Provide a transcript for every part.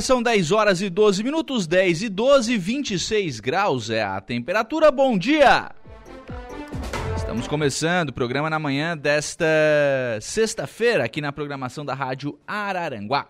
Agora são 10 horas e 12 minutos, 10 e 12, 26 graus é a temperatura. Bom dia! Estamos começando o programa na manhã desta sexta-feira aqui na programação da Rádio Araranguá.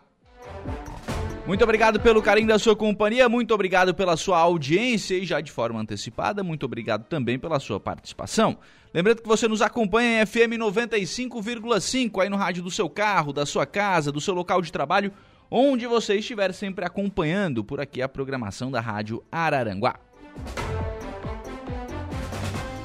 Muito obrigado pelo carinho da sua companhia, muito obrigado pela sua audiência e já de forma antecipada, muito obrigado também pela sua participação. Lembrando que você nos acompanha em FM 95,5 aí no rádio do seu carro, da sua casa, do seu local de trabalho onde você estiver sempre acompanhando por aqui a programação da Rádio Araranguá.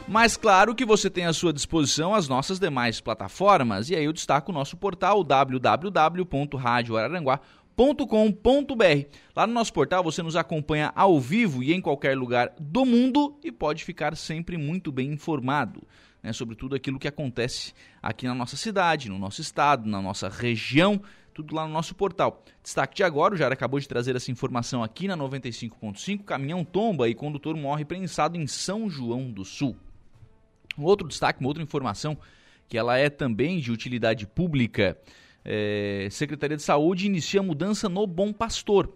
Mas claro que você tem à sua disposição as nossas demais plataformas, e aí eu destaco o nosso portal www.radioararanguá.com.br. Lá no nosso portal você nos acompanha ao vivo e em qualquer lugar do mundo e pode ficar sempre muito bem informado né, sobre tudo aquilo que acontece aqui na nossa cidade, no nosso estado, na nossa região tudo lá no nosso portal. Destaque de agora, o Jair acabou de trazer essa informação aqui na 95.5, caminhão tomba e condutor morre prensado em São João do Sul. Um outro destaque, uma outra informação, que ela é também de utilidade pública, é, Secretaria de Saúde inicia mudança no Bom Pastor.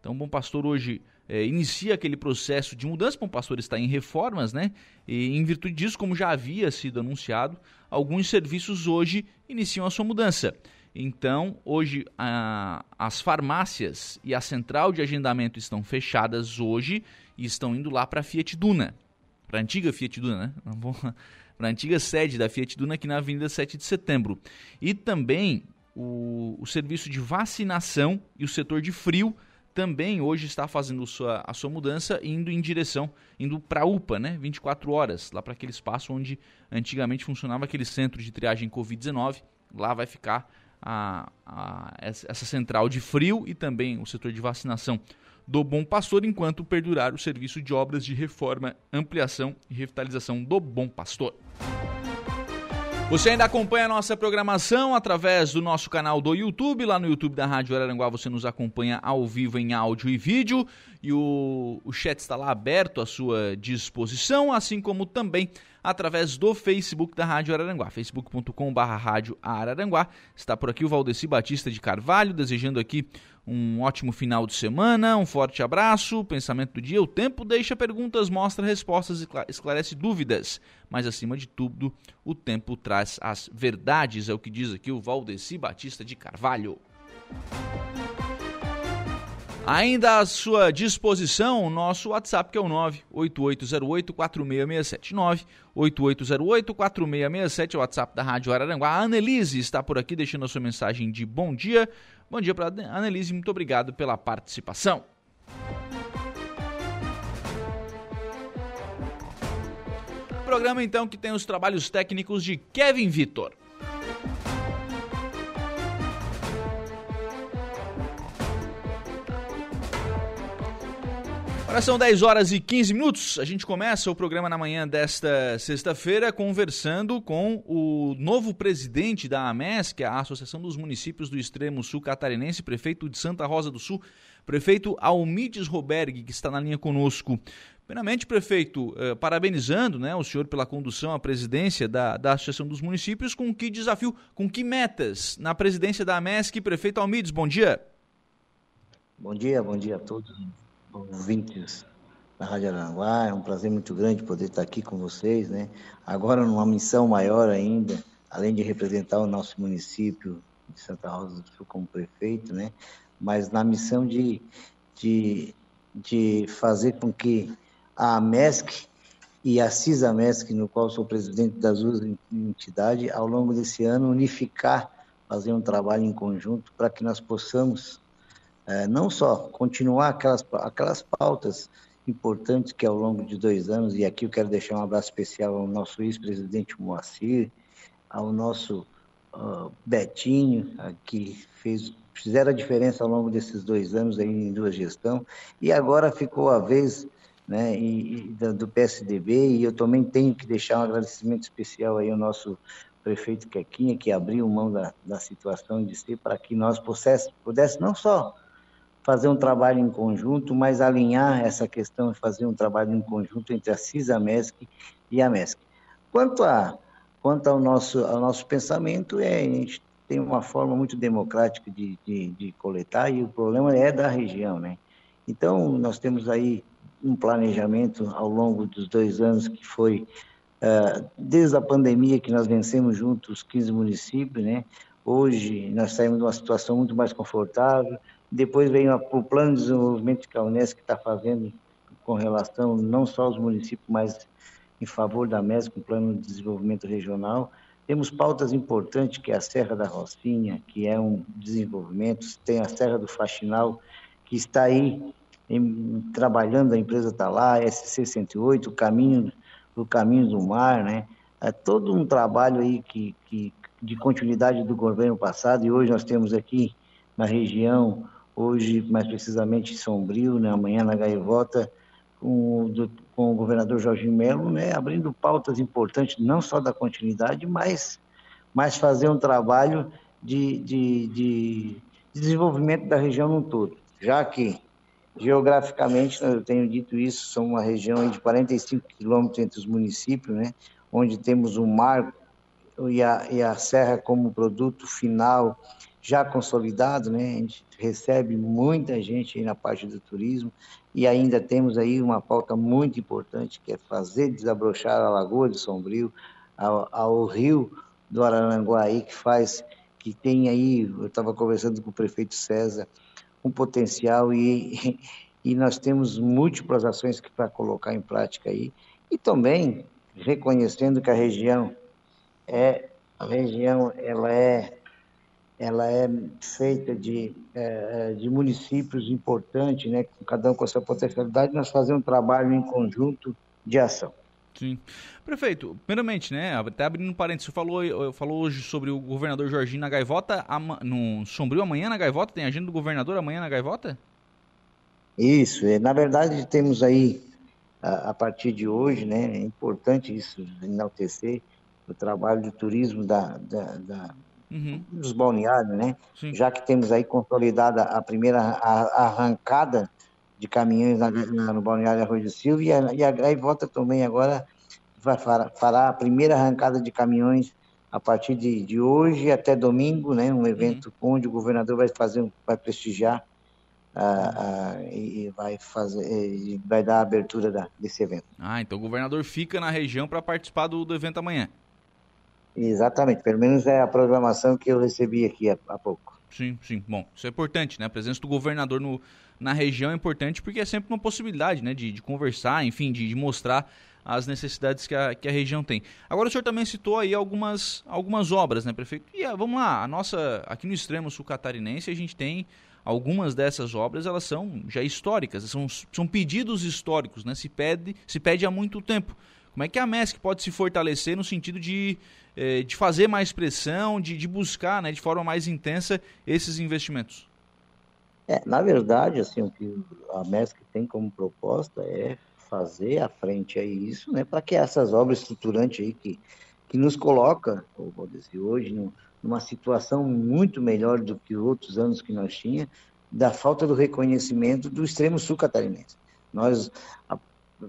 Então, o Bom Pastor hoje é, inicia aquele processo de mudança. O Bom Pastor está em reformas, né? E em virtude disso, como já havia sido anunciado, alguns serviços hoje iniciam a sua mudança. Então, hoje, a, as farmácias e a central de agendamento estão fechadas hoje e estão indo lá para a Fiat Duna, para a antiga Fiat Duna, né? Para a antiga sede da Fiat Duna aqui na Avenida 7 de Setembro. E também o, o serviço de vacinação e o setor de frio também hoje está fazendo sua, a sua mudança indo em direção, indo para a UPA, né? 24 horas, lá para aquele espaço onde antigamente funcionava aquele centro de triagem Covid-19. Lá vai ficar a, a, essa central de frio e também o setor de vacinação do Bom Pastor, enquanto perdurar o serviço de obras de reforma, ampliação e revitalização do Bom Pastor. Você ainda acompanha a nossa programação através do nosso canal do YouTube. Lá no YouTube da Rádio Araranguá você nos acompanha ao vivo em áudio e vídeo. E o, o chat está lá aberto à sua disposição, assim como também através do Facebook da Rádio Araranguá, facebook.com.br Rádio Araranguá. Está por aqui o Valdeci Batista de Carvalho, desejando aqui um ótimo final de semana, um forte abraço, pensamento do dia. O tempo deixa perguntas, mostra respostas, esclarece dúvidas, mas acima de tudo, o tempo traz as verdades, é o que diz aqui o Valdeci Batista de Carvalho. Ainda à sua disposição o nosso WhatsApp, que é o 98808-4667. 98808-4667 é o WhatsApp da Rádio Araranguá. A Annelise está por aqui deixando a sua mensagem de bom dia. Bom dia para a Annelise, muito obrigado pela participação. Programa então que tem os trabalhos técnicos de Kevin Vitor. Agora são 10 horas e 15 minutos. A gente começa o programa na manhã desta sexta-feira conversando com o novo presidente da AMESC, a Associação dos Municípios do Extremo Sul Catarinense, prefeito de Santa Rosa do Sul, prefeito Almides Roberg, que está na linha conosco. Primeiramente, prefeito, eh, parabenizando né, o senhor pela condução à presidência da, da Associação dos Municípios, com que desafio, com que metas na presidência da AMESC, prefeito Almides, bom dia. Bom dia, bom dia a todos ouvintes da Rádio Aranguá. É um prazer muito grande poder estar aqui com vocês, né? Agora numa missão maior ainda, além de representar o nosso município de Santa Rosa do Sul como prefeito, né? Mas na missão de, de, de fazer com que a MESC e a CISAMESC, no qual sou presidente das duas entidades, ao longo desse ano unificar, fazer um trabalho em conjunto para que nós possamos é, não só continuar aquelas, aquelas pautas importantes que ao longo de dois anos, e aqui eu quero deixar um abraço especial ao nosso ex-presidente Moacir, ao nosso uh, Betinho, que fez fizeram a diferença ao longo desses dois anos aí em duas gestão e agora ficou a vez né, e, e do PSDB e eu também tenho que deixar um agradecimento especial aí ao nosso prefeito Quequinha que abriu mão da, da situação de ser para que nós pudéssemos pudesse não só fazer um trabalho em conjunto, mas alinhar essa questão e fazer um trabalho em conjunto entre a CISA-MESC e a MESC. Quanto, a, quanto ao, nosso, ao nosso pensamento, é, a gente tem uma forma muito democrática de, de, de coletar e o problema é da região, né? Então, nós temos aí um planejamento ao longo dos dois anos que foi uh, desde a pandemia que nós vencemos juntos os 15 municípios, né? Hoje nós saímos de uma situação muito mais confortável. Depois vem o plano de desenvolvimento que a Unesco está fazendo com relação não só aos municípios, mas em favor da MESC, um plano de desenvolvimento regional. Temos pautas importantes, que é a Serra da Rocinha, que é um desenvolvimento, tem a Serra do Faxinal, que está aí em, trabalhando, a empresa está lá, SC108, o caminho, o caminho do mar, né? É todo um trabalho aí que, que, de continuidade do governo passado, e hoje nós temos aqui na região, hoje mais precisamente em Sombrio, né? amanhã na Gaivota, com, do, com o governador Jorge Melo, né? abrindo pautas importantes, não só da continuidade, mas, mas fazer um trabalho de, de, de desenvolvimento da região no todo, já que Geograficamente, eu tenho dito isso, são uma região de 45 quilômetros entre os municípios, né, onde temos o mar e a, e a serra como produto final já consolidado, né, a gente recebe muita gente aí na parte do turismo e ainda temos aí uma pauta muito importante que é fazer desabrochar a Lagoa de Sombrio, ao, ao rio do Araranguá que faz, que tem aí, eu estava conversando com o prefeito César, um potencial e, e nós temos múltiplas ações para colocar em prática aí. E também reconhecendo que a região é a região ela é ela é feita de, é, de municípios importantes, né, cada um com a sua potencialidade, nós fazemos um trabalho em conjunto de ação. Sim. Prefeito, primeiramente, né, até abrindo um parênteses, você falou, falou hoje sobre o governador Jorginho na Gaivota, no Sombrio amanhã na Gaivota, tem agenda do governador amanhã na Gaivota? Isso, é, na verdade temos aí, a, a partir de hoje, né, é importante isso, enaltecer o trabalho de turismo da, da, da uhum. dos balneários, né, Sim. já que temos aí consolidada a primeira arrancada de caminhões na, na, no Balneário Arroio do Silva e a, e a Gaivota também agora vai fará, a primeira arrancada de caminhões a partir de, de hoje até domingo, né, um evento uhum. onde o governador vai fazer, vai prestigiar e vai fazer, e vai dar a abertura da, desse evento. Ah, então o governador fica na região para participar do, do evento amanhã. Exatamente, pelo menos é a programação que eu recebi aqui há, há pouco. Sim, sim. Bom, isso é importante, né? A presença do governador no, na região é importante porque é sempre uma possibilidade, né? De, de conversar, enfim, de, de mostrar as necessidades que a, que a região tem. Agora o senhor também citou aí algumas, algumas obras, né, prefeito? E ah, vamos lá, a nossa, aqui no extremo sul catarinense, a gente tem algumas dessas obras, elas são já históricas, são, são pedidos históricos, né? Se pede, se pede há muito tempo. Como é que a MESC pode se fortalecer no sentido de, eh, de fazer mais pressão, de, de buscar né, de forma mais intensa esses investimentos? É, na verdade, assim, o que a MESC tem como proposta é fazer à frente aí isso, né, para que essas obras estruturantes aí que, que nos coloca, vou dizer, hoje, numa situação muito melhor do que outros anos que nós tínhamos, da falta do reconhecimento do extremo sul catarinense. Nós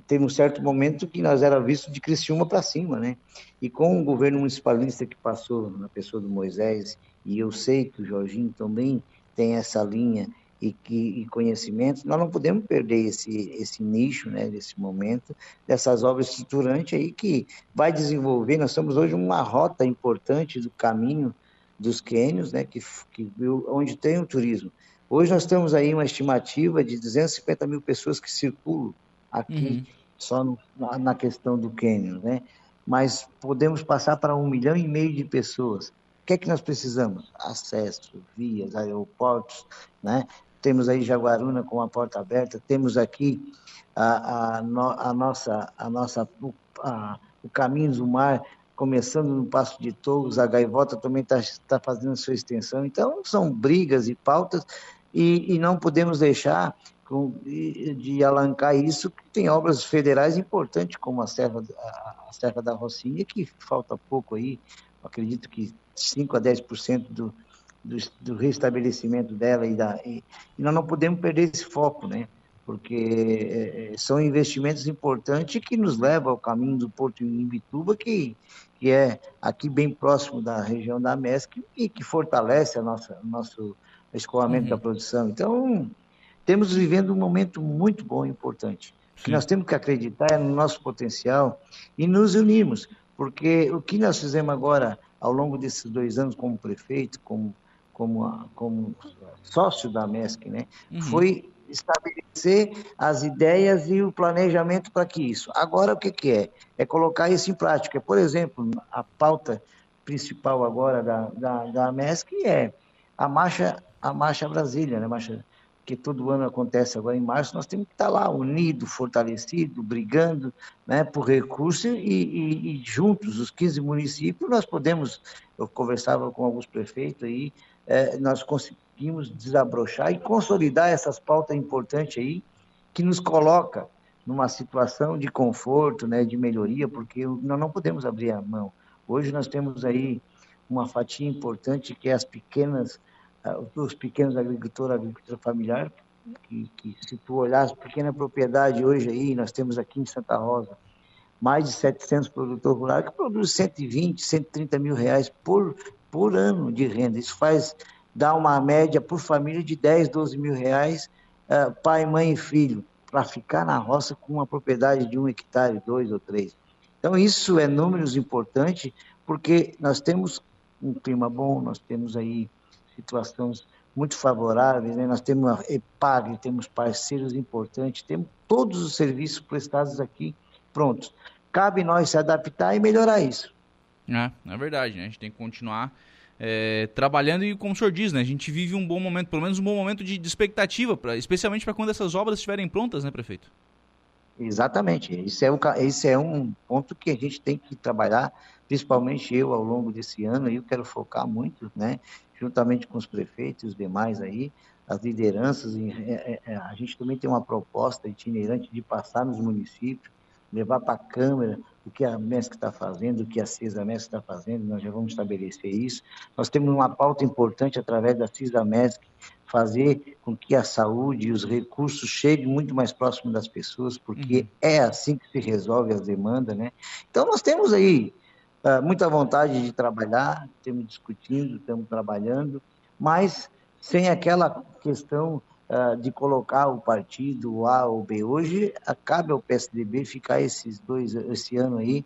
teve um certo momento que nós era visto de Criciúma para cima, né? E com o governo municipalista que passou na pessoa do Moisés, e eu sei que o Jorginho também tem essa linha e, que, e conhecimento, nós não podemos perder esse, esse nicho, né, nesse momento, dessas obras estruturantes aí que vai desenvolver, nós estamos hoje uma rota importante do caminho dos quênios, né, que, que, onde tem o turismo. Hoje nós temos aí uma estimativa de 250 mil pessoas que circulam aqui uhum. só no, na, na, questão do cânion, né? Mas podemos passar para um milhão e meio de pessoas. O que é que nós precisamos? Acesso, vias, aeroportos, né? Temos aí Jaguaruna com a porta aberta, temos aqui a, a, a nossa, a nossa, a, o caminho do mar começando no Passo de Touros, a Gaivota também está tá fazendo sua extensão. Então, são brigas e pautas, e, e não podemos deixar de, alancar isso, que tem obras federais importantes, como a Serra, a, a Serra da Rocinha, que falta pouco aí, acredito que 5 a 10% do, do, do restabelecimento dela, e, da, e, e nós não podemos perder esse foco, né? porque é, é, são investimentos importantes que nos levam ao caminho do Porto Imbituba, que, que é aqui bem próximo da região da MESC e que fortalece a nossa, o nosso escoamento uhum. da produção. Então, temos vivendo um momento muito bom e importante. O que nós temos que acreditar é no nosso potencial e nos unirmos, porque o que nós fizemos agora, ao longo desses dois anos, como prefeito, como, como, como sócio da MESC, né, uhum. foi estabelecer as ideias e o planejamento para que isso. Agora, o que, que é? É colocar isso em prática. Por exemplo, a pauta principal agora da, da, da MESC é a marcha, a marcha Brasília, né? marcha que todo ano acontece agora em março, nós temos que estar lá unido, fortalecido, brigando né, por recursos e, e, e juntos, os 15 municípios, nós podemos, eu conversava com alguns prefeitos aí, é, nós conseguimos desabrochar e consolidar essas pautas importantes aí, que nos coloca numa situação de conforto, né, de melhoria, porque nós não podemos abrir a mão. Hoje nós temos aí uma fatia importante que é as pequenas, os pequenos agricultores, agricultura familiar, que, que se tu olhar as pequenas propriedades hoje aí, nós temos aqui em Santa Rosa, mais de 700 produtores rurais que produzem 120, 130 mil reais por, por ano de renda. Isso faz dar uma média por família de 10, 12 mil reais, uh, pai, mãe e filho, para ficar na roça com uma propriedade de um hectare, dois ou três. Então, isso é números importantes, porque nós temos um clima bom, nós temos aí situações muito favoráveis, né? nós temos a EPAG, temos parceiros importantes, temos todos os serviços prestados aqui prontos. Cabe nós se adaptar e melhorar isso. É, é verdade, né? A gente tem que continuar é, trabalhando e, como o senhor diz, né, a gente vive um bom momento, pelo menos um bom momento de, de expectativa, pra, especialmente para quando essas obras estiverem prontas, né, prefeito? Exatamente. Esse é, um, esse é um ponto que a gente tem que trabalhar, principalmente eu, ao longo desse ano, eu quero focar muito, né, juntamente com os prefeitos e os demais aí, as lideranças, e, é, é, a gente também tem uma proposta itinerante de passar nos municípios, levar para a Câmara o que a MESC está fazendo, o que a CISA MESC está fazendo, nós já vamos estabelecer isso. Nós temos uma pauta importante através da CISA MESC, fazer com que a saúde e os recursos cheguem muito mais próximo das pessoas, porque uhum. é assim que se resolve as demandas, né? Então, nós temos aí uh, muita vontade de trabalhar, estamos discutindo, estamos trabalhando, mas sem aquela questão uh, de colocar o partido A ou B. Hoje, cabe ao PSDB ficar esses dois, esse ano aí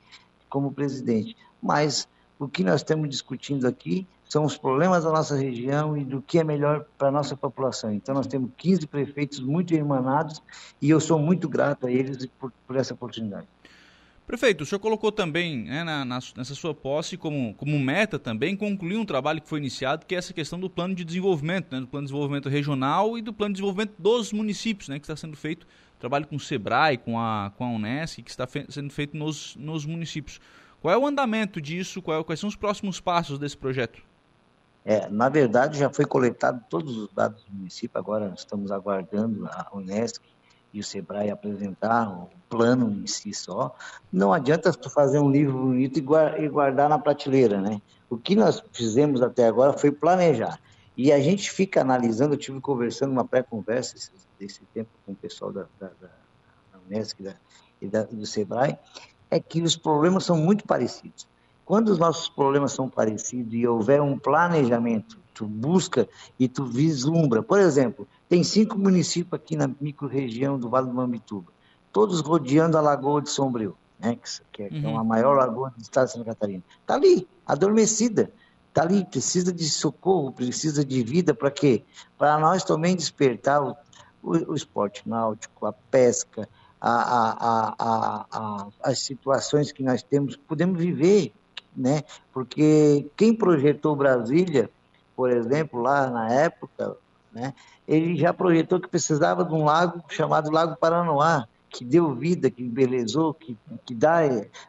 como presidente. Mas o que nós estamos discutindo aqui são os problemas da nossa região e do que é melhor para a nossa população. Então, nós temos 15 prefeitos muito emanados e eu sou muito grato a eles por, por essa oportunidade. Prefeito, o senhor colocou também né, na, na, nessa sua posse como, como meta também concluir um trabalho que foi iniciado, que é essa questão do plano de desenvolvimento, né, do plano de desenvolvimento regional e do plano de desenvolvimento dos municípios, né, que está sendo feito, trabalho com o SEBRAE, com a, com a Unesco, que está fe sendo feito nos, nos municípios. Qual é o andamento disso? É, quais são os próximos passos desse projeto? É, na verdade, já foi coletado todos os dados do município, agora estamos aguardando a Unesco e o Sebrae apresentar o plano em si só, não adianta tu fazer um livro bonito e guardar na prateleira, né? O que nós fizemos até agora foi planejar. E a gente fica analisando, eu tive conversando uma pré-conversa esse, esse, tempo com o pessoal da, da, da, da Unesc da, e da, do Sebrae, é que os problemas são muito parecidos. Quando os nossos problemas são parecidos e houver um planejamento, tu busca e tu vislumbra. Por exemplo, tem cinco municípios aqui na microrregião do Vale do Mambituba, todos rodeando a Lagoa de Sombrio, né, que, é, uhum. a maior lagoa do estado de Santa Catarina. Está ali, adormecida. Está ali, precisa de socorro, precisa de vida para quê? Para nós também despertar o, o, o, esporte náutico, a pesca, a, a, a, as situações que nós temos, podemos viver, né? Porque quem projetou Brasília, por exemplo, lá na época, né? ele já projetou que precisava de um lago chamado Lago Paranoá, que deu vida, que embelezou, que, que dá.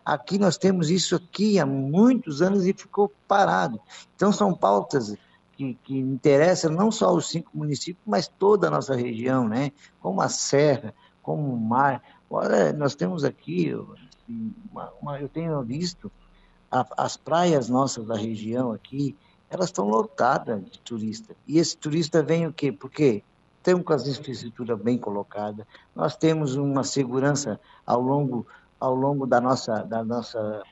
Aqui nós temos isso aqui há muitos anos e ficou parado. Então são pautas que, que interessam não só os cinco municípios, mas toda a nossa região, né? Como a serra, como o mar. Olha, nós temos aqui, assim, uma, uma, eu tenho visto a, as praias nossas da região aqui, elas estão lotadas de turista. E esse turista vem o quê? Porque temos com as infraestruturas bem colocadas, nós temos uma segurança ao longo, ao longo da nossa, da nossa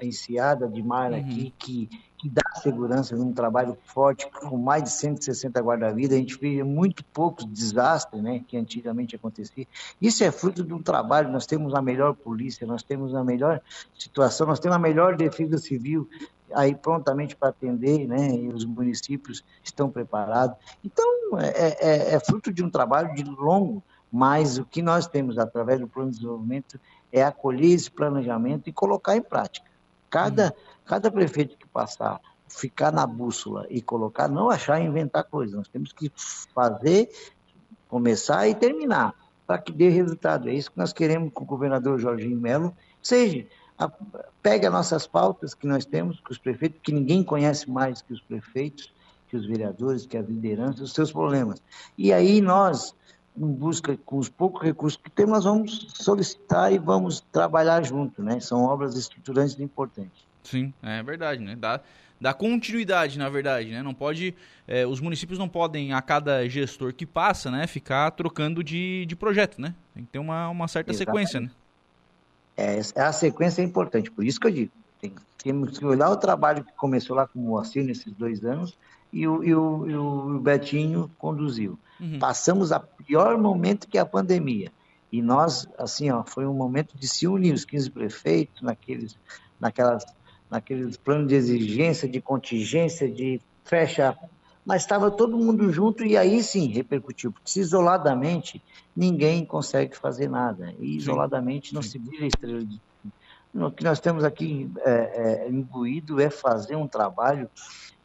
enseada de mar uhum. aqui, que, que dá segurança num trabalho forte, com mais de 160 guarda-vidas, a gente vê muito poucos desastres, né, que antigamente acontecia. Isso é fruto de um trabalho, nós temos a melhor polícia, nós temos a melhor situação, nós temos a melhor defesa civil, aí prontamente para atender, né, e os municípios estão preparados. Então, é, é, é, fruto de um trabalho de longo, mas o que nós temos através do plano de desenvolvimento é acolher esse planejamento e colocar em prática. Cada, hum. cada prefeito que passar, ficar na bússola e colocar, não achar e inventar coisas, nós temos que fazer, começar e terminar, para que dê resultado. É isso que nós queremos com o governador Jorginho Melo, seja a, pega nossas pautas que nós temos com os prefeitos, que ninguém conhece mais que os prefeitos, que os vereadores, que a liderança, os seus problemas. E aí nós, em busca, com os poucos recursos que temos, nós vamos solicitar e vamos trabalhar junto, né? São obras estruturantes importantes. Sim, é verdade, né? Dá, dá continuidade, na verdade, né? Não pode, é, os municípios não podem, a cada gestor que passa, né, ficar trocando de, de projeto, né? Tem que ter uma, uma certa Exatamente. sequência, né? É, a sequência é importante, por isso que eu digo, tem, temos que olhar o trabalho que começou lá com o Moacir nesses dois anos e o, e o, e o Betinho conduziu. Uhum. Passamos a pior momento que a pandemia. E nós, assim, ó, foi um momento de se unir os 15 prefeitos naqueles, naquelas, naqueles planos de exigência, de contingência, de fecha mas estava todo mundo junto e aí sim repercutiu, porque se isoladamente ninguém consegue fazer nada, e isoladamente não sim. se vira estrela de... O que nós temos aqui é, é, imbuído é fazer um trabalho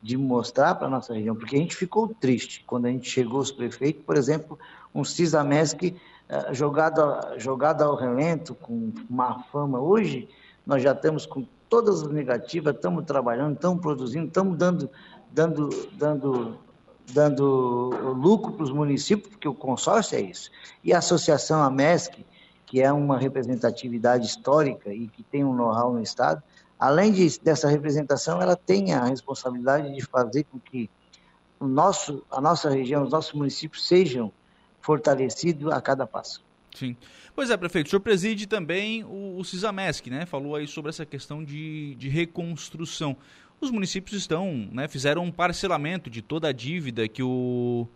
de mostrar para a nossa região, porque a gente ficou triste quando a gente chegou os prefeitos, por exemplo, um Cisamesc é, jogado, jogado ao relento, com má fama. Hoje, nós já estamos com todas as negativas, estamos trabalhando, estamos produzindo, estamos dando dando, dando, dando lucro para os municípios, porque o consórcio é isso. E a associação AMESC, que é uma representatividade histórica e que tem um know-how no Estado, além de, dessa representação, ela tem a responsabilidade de fazer com que o nosso, a nossa região, os nossos municípios sejam fortalecidos a cada passo. Sim. Pois é, prefeito, o senhor preside também o, o CISAMESC, né? Falou aí sobre essa questão de, de reconstrução os municípios estão, né, fizeram um parcelamento de toda a dívida que o,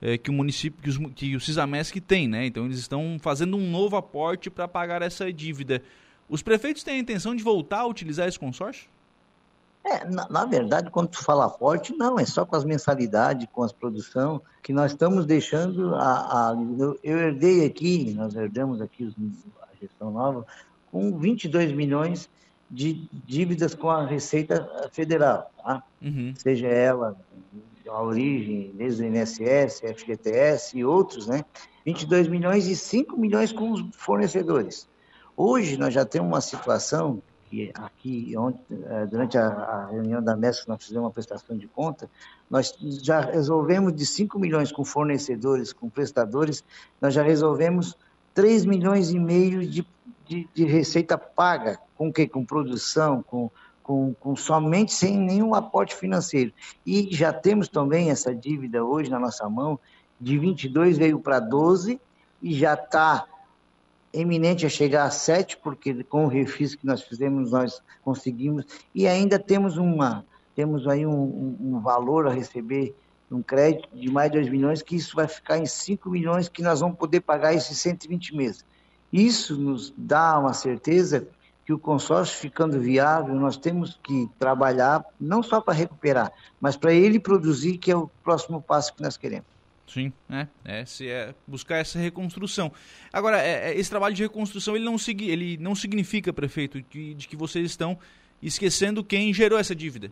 é, que o município, que, os, que o Cisamesc tem, né? Então eles estão fazendo um novo aporte para pagar essa dívida. Os prefeitos têm a intenção de voltar a utilizar esse consórcio? É, na, na, verdade, quando tu fala aporte, não, é só com as mensalidades, com as produção, que nós estamos deixando a. a eu, eu, herdei aqui, nós herdamos aqui a gestão nova, com 22 milhões de dívidas com a Receita Federal, tá? uhum. seja ela a origem, desde o INSS, FGTS e outros, né? 22 milhões e 5 milhões com os fornecedores. Hoje nós já temos uma situação que aqui, ontem, eh, durante a, a reunião da MESC, nós fizemos uma prestação de conta, nós já resolvemos de 5 milhões com fornecedores, com prestadores, nós já resolvemos 3 milhões e meio de, de, de receita paga com o quê? Com produção, com, com, com, somente sem nenhum aporte financeiro. E já temos também essa dívida hoje na nossa mão, de 22 veio para 12 e já está eminente a chegar a 7, porque com o refis que nós fizemos, nós conseguimos, e ainda temos uma temos aí um, um, um valor a receber, um crédito de mais de 2 milhões, que isso vai ficar em 5 milhões, que nós vamos poder pagar esses 120 meses. Isso nos dá uma certeza que o consórcio ficando viável, nós temos que trabalhar não só para recuperar, mas para ele produzir, que é o próximo passo que nós queremos. Sim, é, é, se é buscar essa reconstrução. Agora, é, é esse trabalho de reconstrução ele não, ele não significa, prefeito, de, de que vocês estão esquecendo quem gerou essa dívida.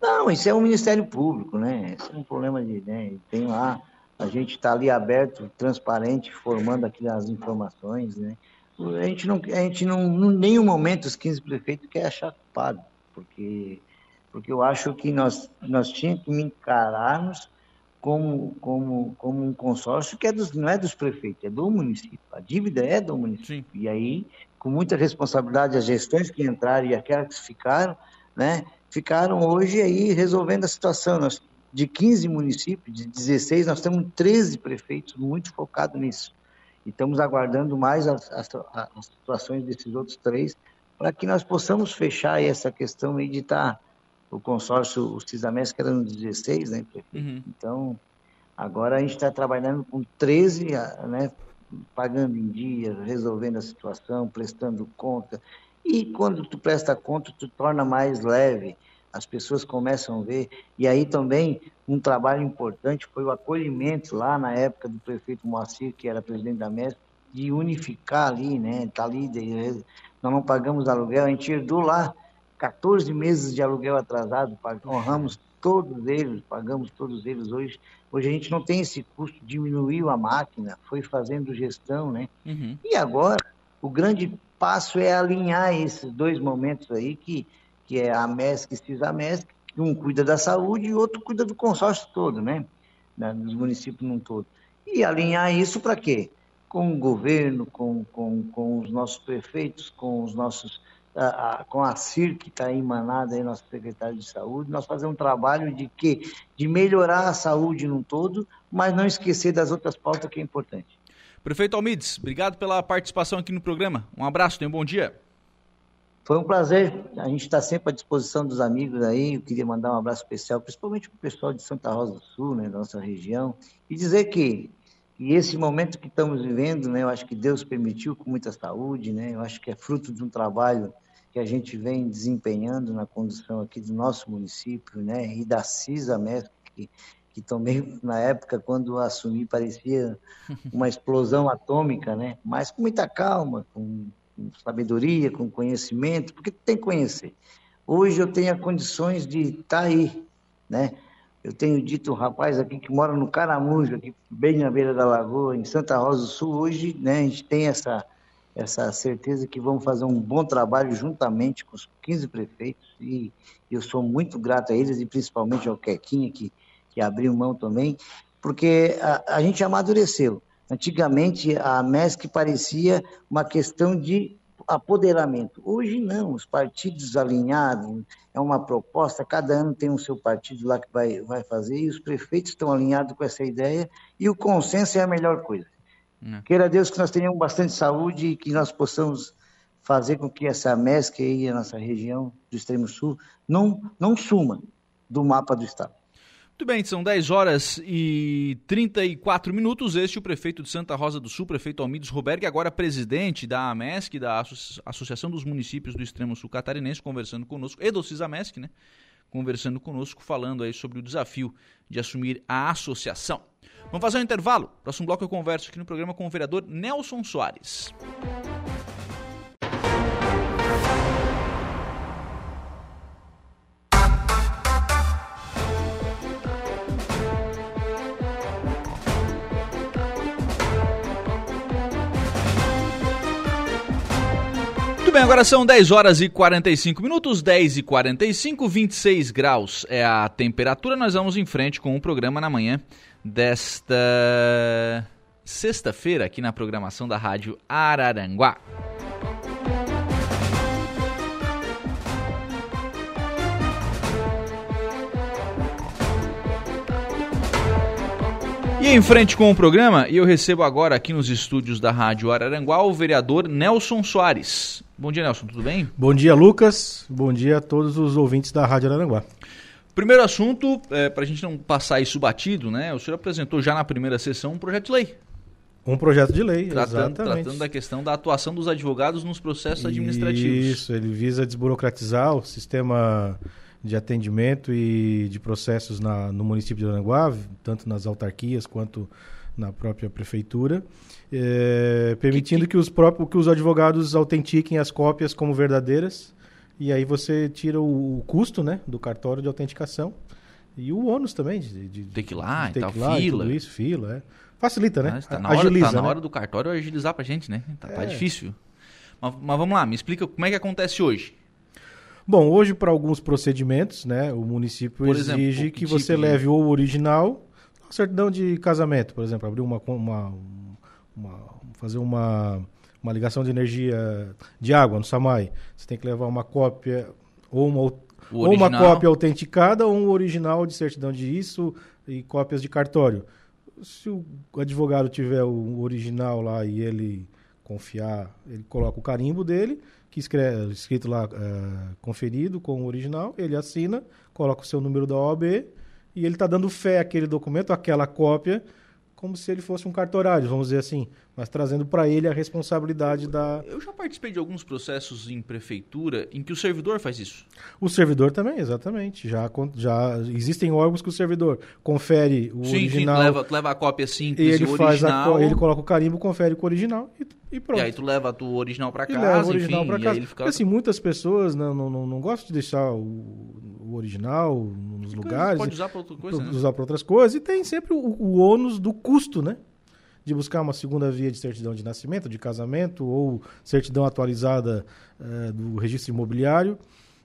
Não, isso é o Ministério Público, né? Esse é um problema de. Né? Tem lá a gente está ali aberto, transparente, formando aqui as informações, né? A gente não, a gente não, em nenhum momento os 15 prefeitos quer achar culpado, porque, porque eu acho que nós, nós tínhamos que encararmos como, como, como um consórcio que é dos, não é dos prefeitos, é do município. A dívida é do município. Sim. E aí, com muita responsabilidade, as gestões que entraram e aquelas que ficaram, né, ficaram hoje aí resolvendo a situação. Nós, de 15 municípios, de 16, nós temos 13 prefeitos muito focados nisso. E estamos aguardando mais as, as, as situações desses outros três para que nós possamos fechar essa questão aí de estar. Tá, o consórcio, o CISAMES, que era no 16, né, uhum. Então, agora a gente está trabalhando com 13, né, pagando em dia, resolvendo a situação, prestando conta. E quando tu presta conta, tu torna mais leve as pessoas começam a ver. E aí também um trabalho importante foi o acolhimento lá na época do prefeito Moacir, que era presidente da MESP, de unificar ali, né? Tá ali, nós não pagamos aluguel, a gente herdou lá 14 meses de aluguel atrasado, honramos todos eles, pagamos todos eles hoje. Hoje a gente não tem esse custo, diminuiu a máquina, foi fazendo gestão, né? Uhum. E agora, o grande passo é alinhar esses dois momentos aí que que é a MESC e CISAMESC, um cuida da saúde e outro cuida do consórcio todo, né? Dos municípios num todo. E alinhar isso para quê? Com o governo, com, com, com os nossos prefeitos, com os nossos. A, a, com a CIR, que está emanada aí, nosso secretário de saúde, nós fazemos um trabalho de quê? De melhorar a saúde num todo, mas não esquecer das outras pautas que é importante. Prefeito Almides, obrigado pela participação aqui no programa. Um abraço, tenha um bom dia. Foi um prazer. A gente está sempre à disposição dos amigos aí. Eu queria mandar um abraço especial, principalmente para o pessoal de Santa Rosa do Sul, né, nossa região, e dizer que, que esse momento que estamos vivendo, né, eu acho que Deus permitiu com muita saúde, né, eu acho que é fruto de um trabalho que a gente vem desempenhando na condução aqui do nosso município, né, e da CISA mesmo, que, que também na época quando assumi parecia uma explosão atômica, né, mas com muita calma, com sabedoria, com conhecimento, porque tem que conhecer. Hoje eu tenho condições de estar tá aí, né? Eu tenho dito um rapaz aqui que mora no Caramujo, aqui bem na beira da lagoa, em Santa Rosa do Sul. Hoje, né, a gente tem essa essa certeza que vamos fazer um bom trabalho juntamente com os 15 prefeitos e eu sou muito grato a eles e principalmente ao Quequinha que, que abriu mão também, porque a, a gente amadureceu. Antigamente, a MESC parecia uma questão de apoderamento. Hoje não, os partidos alinhados, é uma proposta, cada ano tem o um seu partido lá que vai, vai fazer, e os prefeitos estão alinhados com essa ideia, e o consenso é a melhor coisa. Não. Né. Queira Deus que nós tenhamos bastante saúde e que nós possamos fazer com que essa MESC aí, a nossa região do extremo sul, não, não suma do mapa do Estado. Muito bem, são 10 horas e 34 minutos. Este é o prefeito de Santa Rosa do Sul, prefeito Almides Roberg, agora presidente da AMESC, da Associação dos Municípios do Extremo Sul Catarinense, conversando conosco, e do CISAMESC, né? Conversando conosco, falando aí sobre o desafio de assumir a associação. Vamos fazer um intervalo. Próximo bloco eu converso aqui no programa com o vereador Nelson Soares. Muito bem, agora são 10 horas e 45 minutos, 10 e 45, 26 graus é a temperatura. Nós vamos em frente com o programa na manhã desta sexta-feira aqui na programação da Rádio Araranguá. E em frente com o programa, eu recebo agora aqui nos estúdios da Rádio Araranguá o vereador Nelson Soares. Bom dia, Nelson, tudo bem? Bom dia, Lucas. Bom dia a todos os ouvintes da Rádio Araranguá. Primeiro assunto, é, para a gente não passar isso batido, né? O senhor apresentou já na primeira sessão um projeto de lei. Um projeto de lei, tratando, exatamente. Tratando da questão da atuação dos advogados nos processos administrativos. Isso, ele visa desburocratizar o sistema de atendimento e de processos na, no município de Aranguá, tanto nas autarquias quanto na própria prefeitura, é, permitindo que, que... que, os próprios, que os advogados autentiquem as cópias como verdadeiras, e aí você tira o, o custo né, do cartório de autenticação E o ônus também de, de Tem que ir lá de tal, que ir lá fila. tudo isso, fila, é. Facilita, né? Tá na hora, Agiliza, tá na né? hora do cartório agilizar pra gente, né? Tá, tá É. difícil. Mas, mas vamos lá, me explica como é que acontece hoje. Bom, hoje para alguns procedimentos, né, o município Por exemplo, exige que que, tipo você de- leve ou o original, a certidão de casamento, por exemplo, abrir uma, uma, uma- fazer uma, uma ligação de energia de água no SAMAI, você tem que levar uma cópia ou uma, ou uma cópia autenticada ou um original de certidão de isso e cópias de cartório. Se o advogado tiver o original lá e ele confiar, ele coloca o carimbo dele, que escreve, escrito lá, eh, conferido com o original, ele assina, coloca o seu número da OAB e ele está dando fé àquele documento, àquela cópia, como se ele fosse um cartorário, vamos dizer assim, mas trazendo para ele a responsabilidade da. Eu já participei de alguns processos em prefeitura em que o servidor faz isso. O servidor também, exatamente. Já, já existem órgãos que o servidor confere o sim, sim, original tu leva, leva a cópia e simples ele e o faz a, original. co- ele coloca o carimbo, confere com o original e, e pronto. E aí tu leva tu original pra E casa, leva o original enfim, para e casa. fica... Assim, muitas pessoas não, não, não, não gostam de deixar o, o original nos lugares, Pode usar pra outra coisa, pra- né? usar para outras coisas, e tem sempre o, o ônus do custo, né? De buscar uma segunda via de certidão de nascimento, de casamento, ou certidão atualizada eh, do registro imobiliário,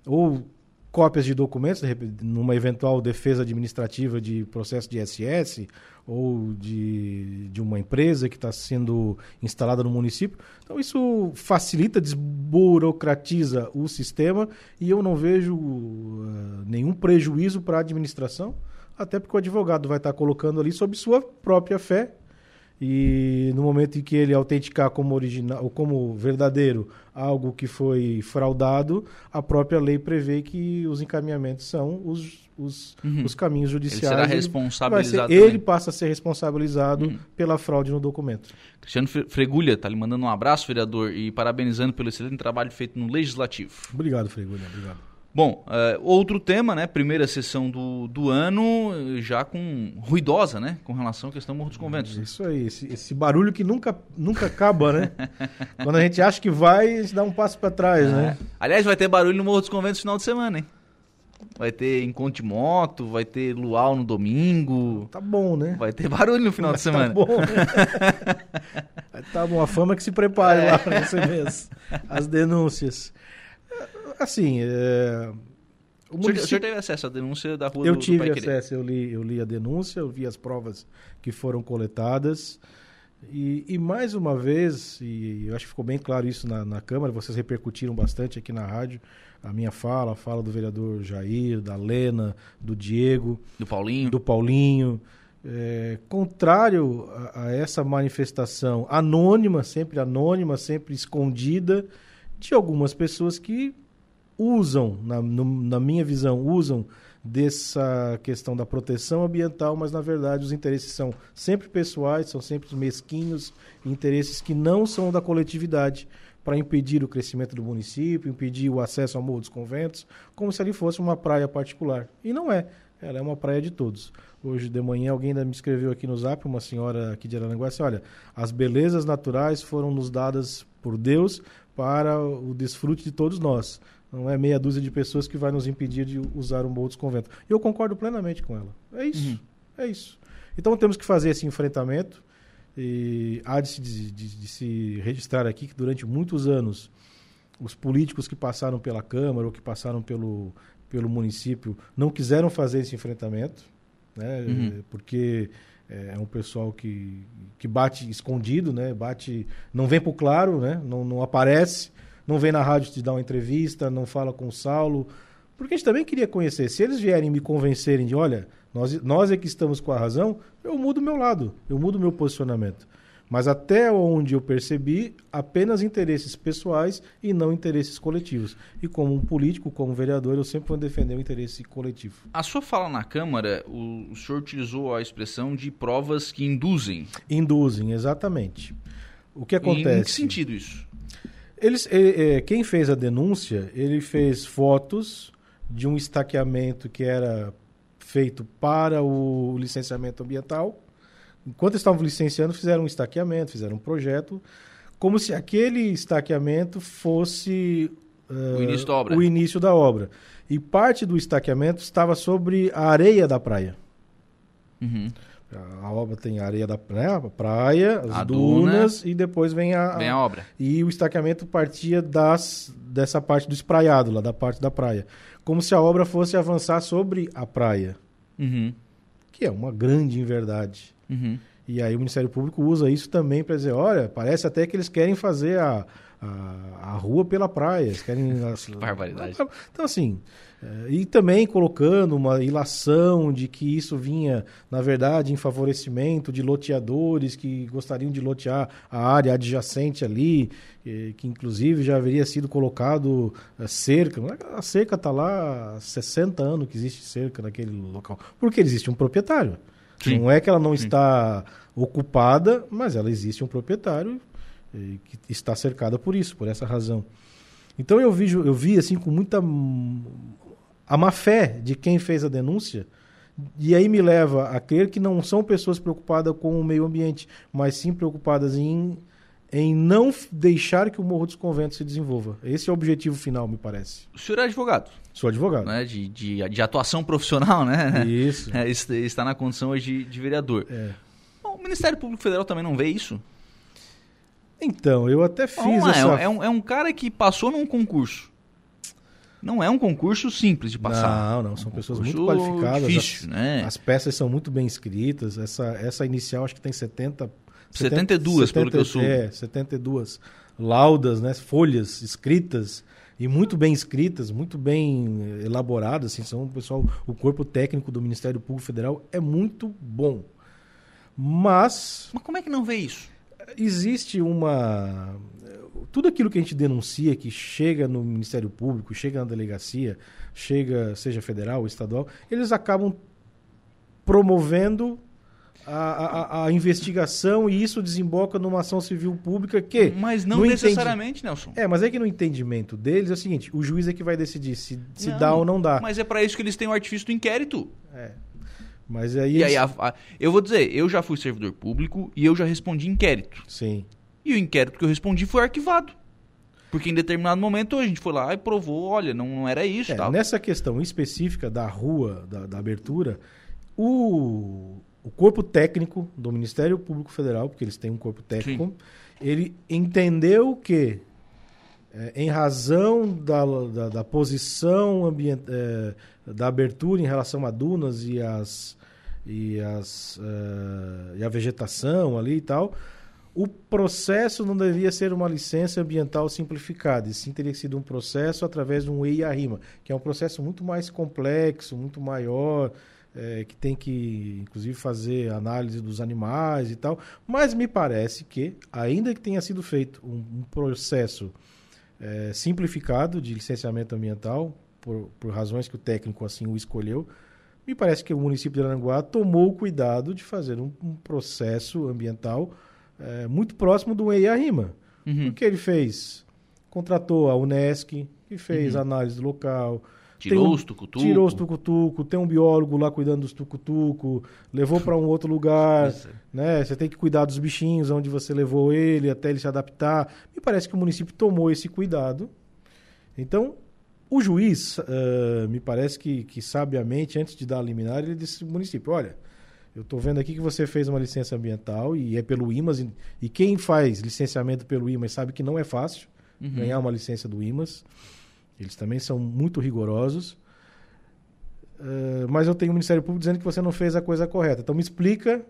ou cópias de documentos, numa eventual defesa administrativa de processo de SS, ou de, de uma empresa que está sendo instalada no município. Então, isso facilita, desburocratiza o sistema e eu não vejo eh, nenhum prejuízo para a administração, até porque o advogado vai estar colocando ali sob sua própria fé e no momento em que ele autenticar como original ou como verdadeiro algo que foi fraudado, a própria lei prevê que os encaminhamentos são os, os, Uhum. os caminhos Ele judiciais. será vai ser- responsabilizado ele passa a ser responsabilizado Uhum. pela fraude no documento. Cristiano Fre- Fregulha tá lhe mandando um abraço, vereador, e parabenizando pelo excelente trabalho feito no Legislativo. Obrigado, Fregulha. Obrigado. Bom, eh, outro tema, né? Primeira sessão do, do ano, já com ruidosa, né? Com relação à questão do Morro dos Conventos. Isso aí, esse, esse barulho que nunca, nunca acaba, né? Quando a gente acha que vai, a gente dá um passo para trás, né? É. Aliás, vai ter barulho no Morro dos Conventos no final de semana, hein? Vai ter encontro de moto, vai ter luau no domingo, Tá bom, né? vai ter barulho no final de semana. Tá bom, né? tá bom, a fama que se prepare É. lá para receber as, as denúncias. Assim, é, o O senhor, o município... senhor teve acesso à denúncia da rua Eu do, do tive Pai Querer? acesso, eu li, eu li a denúncia, eu vi as provas que foram coletadas. E, e mais uma vez, e eu acho que ficou bem claro isso na, na Câmara, vocês repercutiram bastante aqui na rádio, a minha fala, a fala do vereador Jair, da Lena, do Diego, Do Paulinho? do Paulinho. É, contrário a, a essa manifestação anônima, sempre anônima, sempre escondida, de algumas pessoas que usam, na, no- na minha visão, usam dessa questão da proteção ambiental, mas na verdade os interesses são sempre pessoais, são sempre mesquinhos, interesses que não são da coletividade para impedir o crescimento do município, impedir o acesso ao Morro dos Conventos, como se ali fosse uma praia particular. E não é. Ela é uma praia de todos. Hoje de manhã alguém me escreveu aqui no Zap, uma senhora aqui de Araranguá, assim, olha, as belezas naturais foram nos dadas por Deus para o desfrute de todos nós. Não é meia dúzia de pessoas que vai nos impedir de usar o Morro dos Conventos. E eu concordo plenamente com ela. É isso. Uhum. É isso. Então temos que fazer esse enfrentamento. E há de se, de- de- se registrar aqui que durante muitos anos os políticos que passaram pela Câmara ou que passaram pelo, pelo município não quiseram fazer esse enfrentamento, né? Uhum. Porque é um pessoal que, que bate escondido, né? bate, não vem para o claro, né? não, não aparece, não vem na rádio te dar uma entrevista, não fala com o Saulo, porque a gente também queria conhecer. Se eles vierem me convencerem de, olha, nós, nós é que estamos com a razão, eu mudo meu lado, eu mudo meu posicionamento. Mas até onde eu percebi, apenas interesses pessoais e não interesses coletivos. E como um político, como vereador, eu sempre vou defender o interesse coletivo. A sua fala na Câmara, o, o senhor utilizou a expressão de provas que induzem. Induzem, exatamente. O que acontece? em que sentido isso? Eles, eh, eh, quem fez a denúncia, ele fez fotos de um estaqueamento que era feito para o licenciamento ambiental. Enquanto estavam licenciando, fizeram um estaqueamento, fizeram um projeto, como se aquele estaqueamento fosse o início da obra. O início da obra. E parte do estaqueamento estava sobre a areia da praia. Uhum. A obra tem a areia da né, a praia, as A dunas e depois vem a, Vem a obra. E o estaqueamento partia das, dessa parte do espraiado, lá da parte da praia. Como se a obra fosse avançar sobre a praia, Uhum. que é uma grande inverdade. Uhum. E aí o Ministério Público usa isso também para dizer, olha, parece até que eles querem fazer a, a, a rua pela praia. Eles querem... barbaridade. Então, assim, eh, e também colocando uma ilação de que isso vinha, na verdade, em favorecimento de loteadores que gostariam de lotear a área adjacente ali, eh, que inclusive já haveria sido colocado eh, cerca. A cerca está lá há 60 anos que existe cerca naquele local. Porque existe um proprietário. Sim. Não é que ela não está ocupada, mas ela existe um proprietário eh, que está cercada por isso, por essa razão. Então eu vi, eu vi assim com muita a má fé de quem fez a denúncia e aí me leva a crer que não são pessoas preocupadas com o meio ambiente, mas sim preocupadas em em não deixar que o Morro dos Conventos se desenvolva. Esse é o objetivo final, me parece. O senhor é advogado, Sou advogado. né? De, de, de atuação profissional, né? Isso. É, est- está na condição hoje de, de vereador. É. Bom, o Ministério Público Federal também não vê isso? Então, eu até fiz Vamos lá, é essa... um- é, um, é um cara que passou num concurso. Não é um concurso simples de passar. Não, não, É um são pessoas concurso muito qualificadas. Difícil, né? As peças são muito bem escritas. Essa, essa inicial acho que tem 70... 72, pelo que eu soube. É, 72 laudas, né, folhas escritas e muito bem escritas, muito bem eh, elaboradas, assim, são o pessoal, o corpo técnico do Ministério Público Federal é muito bom. Mas Mas como é que não vê isso? existe uma tudo aquilo que a gente denuncia que chega no Ministério Público, chega na delegacia, chega seja federal ou estadual, eles acabam promovendo a, a- a investigação e isso desemboca numa ação civil pública que Mas não no entendi- necessariamente, Nelson. é, mas é que no entendimento deles é o seguinte, o juiz é que vai decidir se, se Não, dá ou não dá. Mas é para isso que eles têm o artifício do inquérito. É. Mas aí, E aí, a- a- eu vou dizer, eu já fui servidor público e eu já respondi inquérito. sim. E o inquérito que eu respondi foi arquivado. Porque em determinado momento a gente foi lá e provou, olha, não, não era isso É, tal. nessa questão específica da rua, da, da abertura, o, o corpo técnico do Ministério Público Federal, porque eles têm um corpo técnico, ele entendeu que, é, em razão da, da, da posição ambient, é, da abertura em relação a dunas e, as, e, as, é, e a vegetação ali e tal, o processo não devia ser uma licença ambiental simplificada, e sim teria sido um processo através de um EIA-RIMA, que é um processo muito mais complexo, muito maior, é, que tem que, inclusive, fazer análise dos animais e tal. Mas me parece que, ainda que tenha sido feito um, um processo é, simplificado de licenciamento ambiental, por, por razões que o técnico assim o escolheu, me parece que o município de Aranguá tomou o cuidado de fazer um, um processo ambiental é, muito próximo do EIA-RIMA. Uhum. O que ele fez? Contratou a Unesc, que fez Uhum. análise do local, Tirou um- os tucutuco. tirou os tucutuco, tem um biólogo lá cuidando dos tucutuco, levou para um outro lugar, né? Você tem que cuidar dos bichinhos onde você levou ele até ele se adaptar. Me parece que o município tomou esse cuidado. Então, o juiz, eh, me parece que, que sabiamente, antes de dar a liminar, ele disse ao município, olha, eu estou vendo aqui que você fez uma licença ambiental e é pelo IMAS, e, e quem faz licenciamento pelo IMAS sabe que não é fácil Uhum. ganhar uma licença do IMAS. Eles também são muito rigorosos. Eh, mas eu tenho o Ministério Público dizendo que você não fez a coisa correta. Então me explica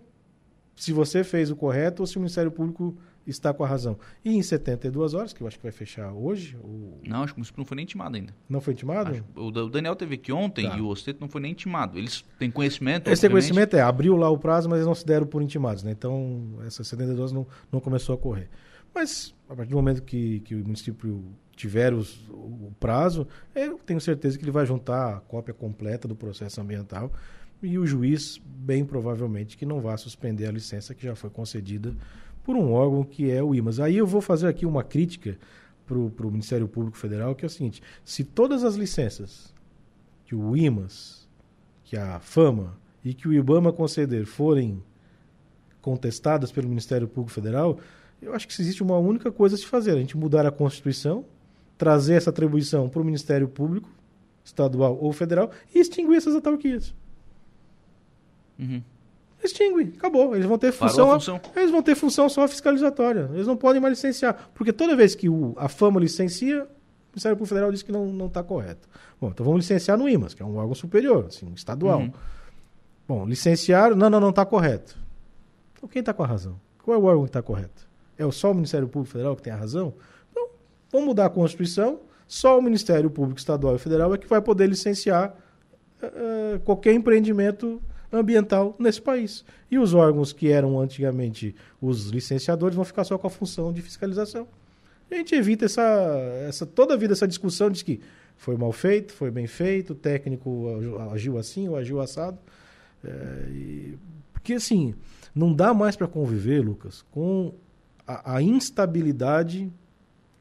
se você fez o correto ou se o Ministério Público está com a razão. E em 72 horas, que eu acho que vai fechar hoje, ou Não, acho que o município não foi nem intimado ainda. não foi intimado? Acho- o Da- o Daniel teve aqui ontem Tá. e o Osteto não foi nem intimado. Eles têm conhecimento. Esse conhecimento é, abriu lá o prazo, mas eles não se deram por intimados, né? Então, essas 72 horas não, não começou a correr. Mas, a partir do momento que, que o município tiver os- o prazo, eu tenho certeza que ele vai juntar a cópia completa do processo ambiental e o juiz, bem provavelmente, que não vai suspender a licença que já foi concedida por um órgão que é o IMAS. Aí eu vou fazer aqui uma crítica para o Ministério Público Federal, que é o seguinte, se todas as licenças que o IMAS, que a FAMA e que o IBAMA conceder forem contestadas pelo Ministério Público Federal, eu acho que existe uma única coisa a se fazer, a gente mudar a Constituição trazer essa atribuição para o Ministério Público, estadual ou federal, e extinguir essas autarquias. Uhum. Extingue, acabou. Eles vão ter função, função. Eles vão ter função só fiscalizatória. Eles não podem mais licenciar. Porque toda vez que o, a FAMA licencia, o Ministério Público Federal diz que não está correto. Bom, então vamos licenciar no IMAS, que é um órgão superior, assim, estadual. Uhum. Bom, licenciaram, não, não, não está correto. Então quem está com a razão? Qual é o órgão que está correto? É só o Ministério Público Federal que tem a razão? Vamos mudar a Constituição, só o Ministério Público Estadual e Federal é que vai poder licenciar eh, qualquer empreendimento ambiental nesse país. E os órgãos que eram antigamente os licenciadores vão ficar só com a função de fiscalização. A gente evita essa, essa toda a vida essa discussão de que foi mal feito, foi bem feito, o técnico agiu- agiu assim ou agiu assado. É, e- porque assim, não dá mais para conviver, Lucas, com a, a instabilidade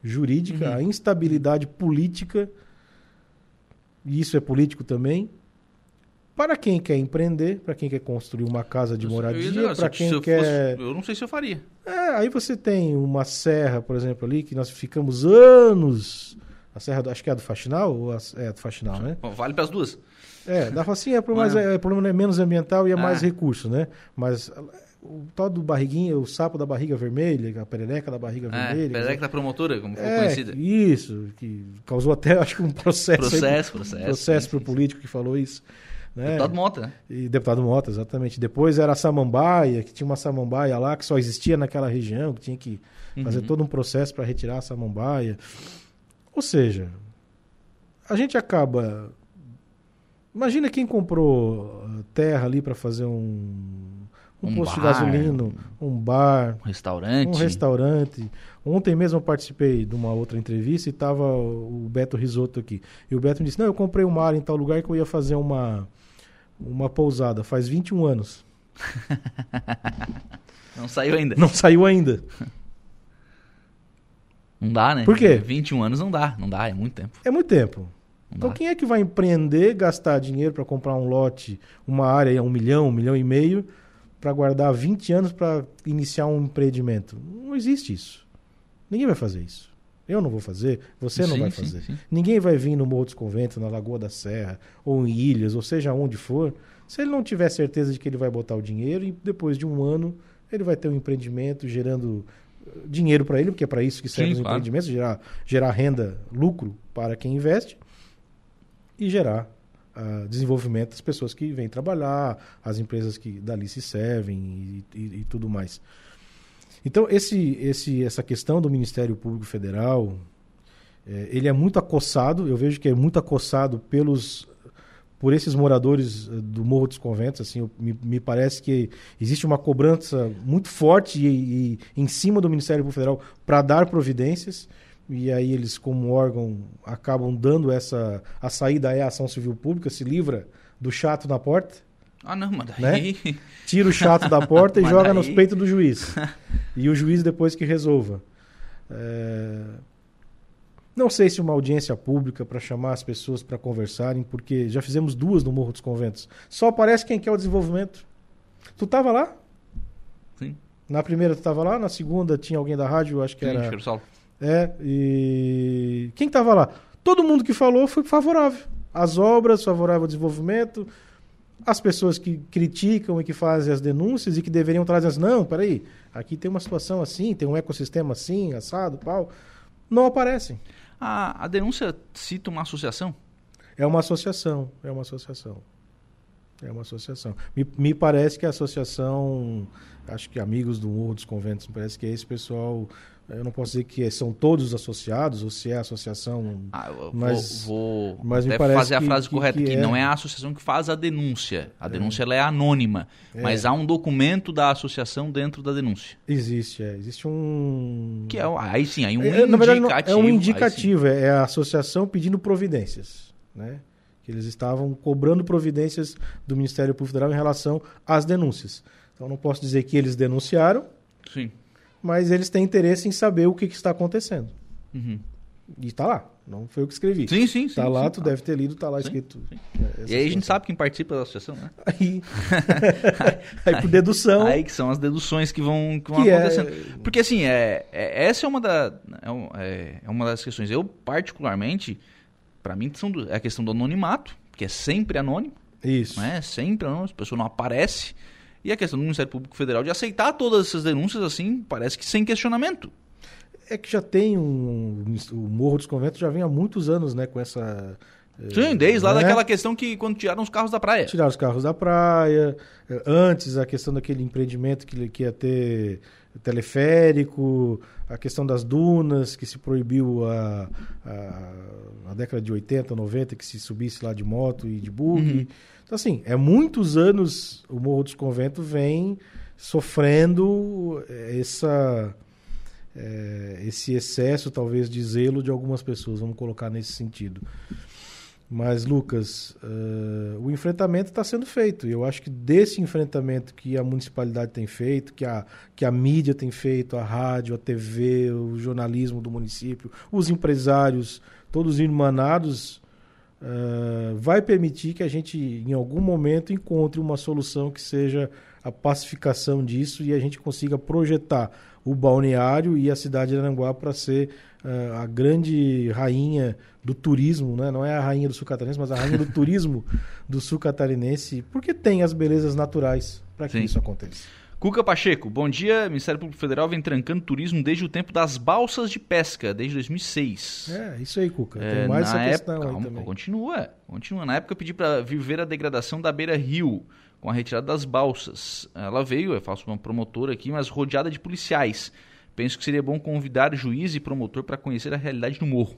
jurídica, Uhum. a instabilidade política, e isso é político também, para quem quer empreender, para quem quer construir uma casa de moradia, para quem eu quer. fosse- eu não sei se eu faria. É, aí você tem uma serra, por exemplo, ali, que nós ficamos anos. A serra, do, acho que é a do Faxinal? Ou a, é a do Faxinal, né? Vale para as duas. É, dá pra assim, é, é? é, o problema é menos ambiental e é Ah. mais recurso, né? Mas o tal do barriguinha, o sapo da barriga vermelha, a perereca da barriga É, vermelha. Perereca da promotora, como foi é, conhecida. isso, que causou até, acho que um processo. aí, Processo, processo. processo sim, pro sim, político que falou isso. Né? Deputado Mota, né? E deputado Mota, exatamente. Depois era a samambaia, que tinha uma samambaia lá que só existia naquela região, que tinha que fazer Uhum. todo um processo para retirar a samambaia. Ou seja, a gente acaba. Imagina quem comprou uh, terra ali para fazer um, um, Um posto de bar, gasolina, um bar, Um restaurante. um restaurante. Ontem mesmo eu participei de uma outra entrevista e estava o Beto Risotto aqui. E o Beto me disse: Não, eu comprei uma área em tal lugar que eu ia fazer uma, uma pousada. Faz 21 anos. Não saiu ainda. Não saiu ainda. Não dá, né? Por quê? 21 anos não dá. Não dá, é muito tempo. É muito tempo. Não Então dá. quem é que vai empreender, gastar dinheiro para comprar um lote, uma área, um milhão, um milhão e meio, para guardar 20 anos para iniciar um empreendimento? Não existe isso. Ninguém vai fazer isso. Eu não vou fazer, você não Sim, vai sim, fazer. sim. Ninguém vai vir no Morro dos Conventos, na Lagoa da Serra, ou em Ilhas, ou seja onde for, se ele não tiver certeza de que ele vai botar o dinheiro e depois de um ano ele vai ter um empreendimento gerando eh, dinheiro para ele, porque é para isso que servem Sim, os claro. empreendimentos, gerar, gerar renda, lucro para quem investe e gerar ah, desenvolvimento das pessoas que vêm trabalhar, as empresas que dali se servem e, e- e tudo mais. Então, esse, esse, essa questão do Ministério Público Federal, eh, ele é muito acossado, eu vejo que é muito acossado pelos por esses moradores eh, do Morro dos Conventos, assim, me, me parece que existe uma cobrança muito forte e, e em cima do Ministério Público Federal para dar providências, e aí eles, como órgão, acabam dando essa... A saída é a ação civil pública, se livra do chato na porta, Ah, não, mas daí. tira o chato da porta e joga daí- nos peitos do juiz. e o juiz depois que resolva. É, Não sei se uma audiência pública para chamar as pessoas para conversarem, porque já fizemos duas no Morro dos Conventos. Só aparece quem quer o desenvolvimento. Tu tava lá? Sim. Na primeira tu tava lá, na segunda tinha alguém da rádio, acho que Sim, era. Cheiro. É, e quem estava lá? Todo mundo que falou foi favorável. As obras, favorável ao desenvolvimento, as pessoas que criticam e que fazem as denúncias e que deveriam trazer as. Não, peraí, aqui tem uma situação assim, tem um ecossistema assim, assado, pau. Não aparecem. A, a denúncia cita uma associação? É uma associação, é uma associação. É uma associação. Me, me parece que a associação, acho que Amigos do Morro dos Conventos, me parece que é esse pessoal. Eu não posso dizer que são todos associados ou se é a associação. Ah, eu Mas- vou, vou mas me parece fazer a frase que- correta que é. Não é a associação que faz a denúncia. A denúncia ela é anônima. É. Mas há um documento da associação dentro da denúncia. Existe, é. Existe um. Que é, aí sim, aí um É, indicativo. na verdade, não- é um indicativo, é é a associação pedindo providências. Né? Que eles estavam cobrando providências do Ministério Público Federal em relação às denúncias. Então, não posso dizer que eles denunciaram, Sim. Mas eles têm interesse em saber o que, que está acontecendo. Uhum. E está lá. Não foi eu que escrevi. Sim, sim, sim. Tá lá, sim, tu tá. deve ter lido, tá lá Sim, escrito. sim. é, E aí a gente sabe quem participa da associação, né? Aí, aí por dedução. Aí que são as deduções que vão, que vão Que é- acontecendo. Porque assim, é, é- essa é uma, da, é, é- é uma das questões. Eu, particularmente, pra mim, são é a questão do anonimato, que é sempre anônimo, Isso. né? Sempre anônimo, a pessoa não aparece. E a questão do Ministério Público Federal de aceitar todas essas denúncias, assim, parece que sem questionamento. É que já tem um. O Morro dos Conventos já vem há muitos anos, né? Com essa. eh, Sim, desde lá né? daquela questão que quando tiraram os carros da praia. Tirar os carros da praia. eh, Antes, a questão daquele empreendimento que, que ia ter teleférico, a questão das dunas, que se proibiu a, a, na década de 80, 90, que se subisse lá de moto e de bug. Uhum. Então, assim, é muitos anos o Morro dos Conventos vem sofrendo eh, essa, eh, esse excesso, talvez, de zelo de algumas pessoas, vamos colocar nesse sentido. Mas, Lucas, eh, o enfrentamento está sendo feito. E eu acho que desse enfrentamento que a municipalidade tem feito, que a, que a mídia tem feito, a rádio, a TV, o jornalismo do município, os empresários, todos irmanados, eh, vai permitir que a gente, em algum momento, encontre uma solução que seja a pacificação disso e a gente consiga projetar o balneário e a cidade de Aranguá para ser a grande rainha do turismo, né? não é a rainha do sul catarinense, mas a rainha do turismo do sul catarinense, porque tem as belezas naturais para que Sim. isso aconteça. Cuca Pacheco, bom dia. Ministério Público Federal vem trancando turismo desde o tempo das balsas de pesca, desde 2006. É, isso aí, Cuca. É, tem mais na essa questão época, aí calma, também. Continua, continua. Na época eu pedi para vir ver a degradação da beira rio, com a retirada das balsas. Ela veio, eu faço uma promotora aqui, mas rodeada de policiais. Penso que seria bom convidar juiz e promotor para conhecer a realidade do morro.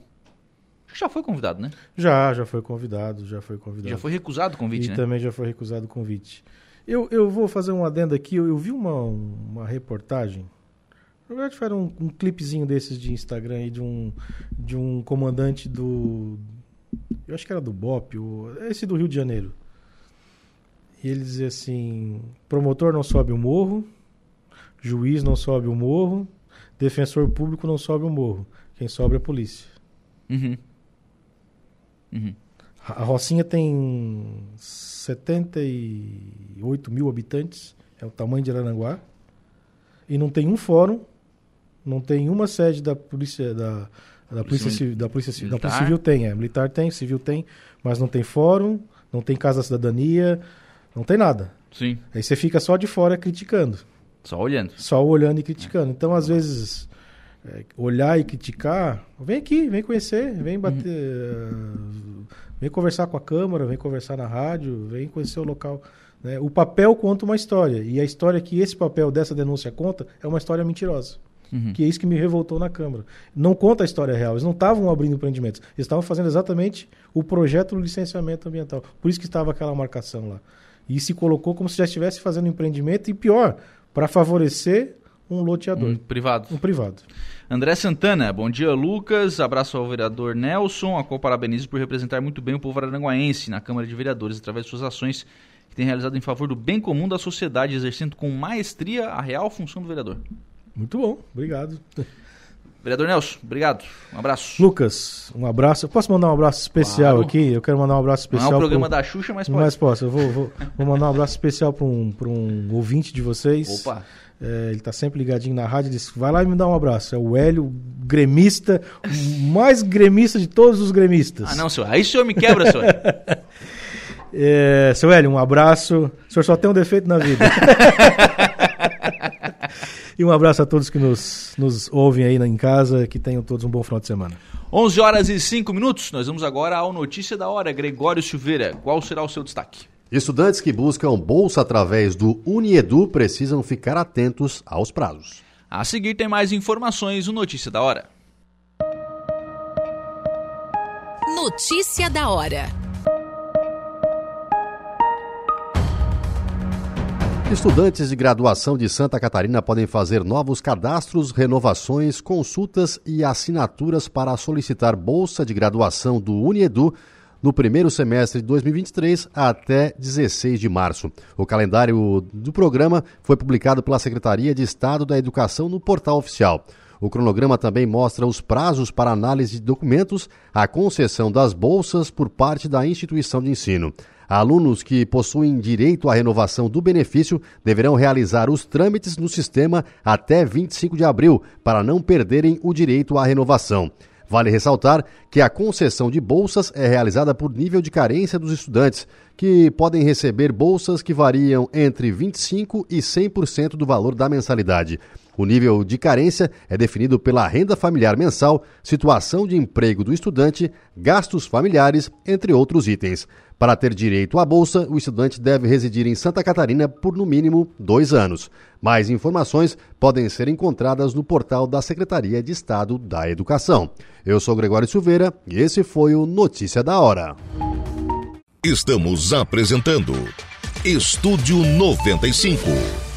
Acho que já foi convidado, né? Já, já foi convidado, já foi convidado. Já foi recusado o convite, e né? também já foi recusado o convite. Eu, eu vou fazer um adendo aqui. Eu, eu vi uma, uma reportagem. Na verdade, foi um, um clipezinho desses de Instagram aí de um, de um comandante do. Eu acho que era do BOP, o, esse do Rio de Janeiro. E ele dizia assim: promotor não sobe o morro, juiz não sobe o morro, defensor público não sobe o morro. Quem sobe é a polícia. Uhum. Uhum. A Rocinha tem 78 mil habitantes, é o tamanho de Aranguá, e não tem um fórum, não tem uma sede da polícia da, da polícia, Civil- da polícia, Civil- da Militar? polícia civil tem, é militar tem, civil tem, mas não tem fórum, não tem casa da cidadania, não tem nada. Sim, Aí você fica só de fora criticando, só olhando. só olhando e criticando. Então às vezes é, olhar e criticar, vem aqui, vem conhecer, vem bater, eh, vem conversar com a câmara, vem conversar na rádio, vem conhecer o local. né? O papel conta uma história e a história que esse papel dessa denúncia conta é uma história mentirosa. Uhum. Que é isso que me revoltou na Câmara. Não conta a história real. Eles não estavam abrindo empreendimentos. Eles estavam fazendo exatamente o projeto do licenciamento ambiental. Por isso que estava aquela marcação lá. E se colocou como se já estivesse fazendo empreendimento e pior, para favorecer um loteador, Um privado. um privado. André Santana, bom dia Lucas, abraço ao vereador Nelson, a qual parabenizo por representar muito bem o povo aranguaense na Câmara de Vereadores através de suas ações que tem realizado em favor do bem comum da sociedade, exercendo com maestria a real função do vereador. Muito bom, obrigado. Vereador Nelson, obrigado, um abraço. Lucas, um abraço. Eu posso mandar um abraço especial Claro. aqui? Eu quero mandar um abraço Não especial. é o programa pro- da Xuxa, mas pode. Mas posso, eu vou, vou, vou mandar um abraço especial para um, pra um ouvinte de vocês. Opa, É, ele tá sempre ligadinho na rádio. Ele disse: vai lá e me dá um abraço. É o Hélio, gremista, mais gremista de todos os gremistas. ah não, senhor, aí o senhor me quebra, senhor. É, seu Hélio, um abraço. O senhor só tem um defeito na vida. e um abraço a todos que nos, nos ouvem aí em casa. Que tenham todos um bom final de semana. 11 horas e 5 minutos, nós vamos agora ao Notícia da Hora. Gregório Silveira, qual será o seu destaque? Estudantes que buscam bolsa através do Uniedu precisam ficar atentos aos prazos. A seguir tem mais informações no Notícia da Hora. Notícia da hora. Estudantes de graduação de Santa Catarina podem fazer novos cadastros, renovações, consultas e assinaturas para solicitar bolsa de graduação do Uniedu no primeiro semestre de 2023 até 16 de março. O calendário do programa foi publicado pela Secretaria de Estado da Educação no portal oficial. O cronograma também mostra os prazos para análise de documentos, a concessão das bolsas por parte da instituição de ensino. Alunos que possuem direito à renovação do benefício deverão realizar os trâmites no sistema até 25 de abril para não perderem o direito à renovação. Vale ressaltar que a concessão de bolsas é realizada por nível de carência dos estudantes, que podem receber bolsas que variam entre 25% e 100% do valor da mensalidade. O nível de carência é definido pela renda familiar mensal, situação de emprego do estudante, gastos familiares, entre outros itens. Para ter direito à bolsa, o estudante deve residir em Santa Catarina por no mínimo dois anos. Mais informações podem ser encontradas no portal da Secretaria de Estado da Educação. Eu sou Gregório Silveira e esse foi o Notícia da Hora. Estamos apresentando Estúdio 95.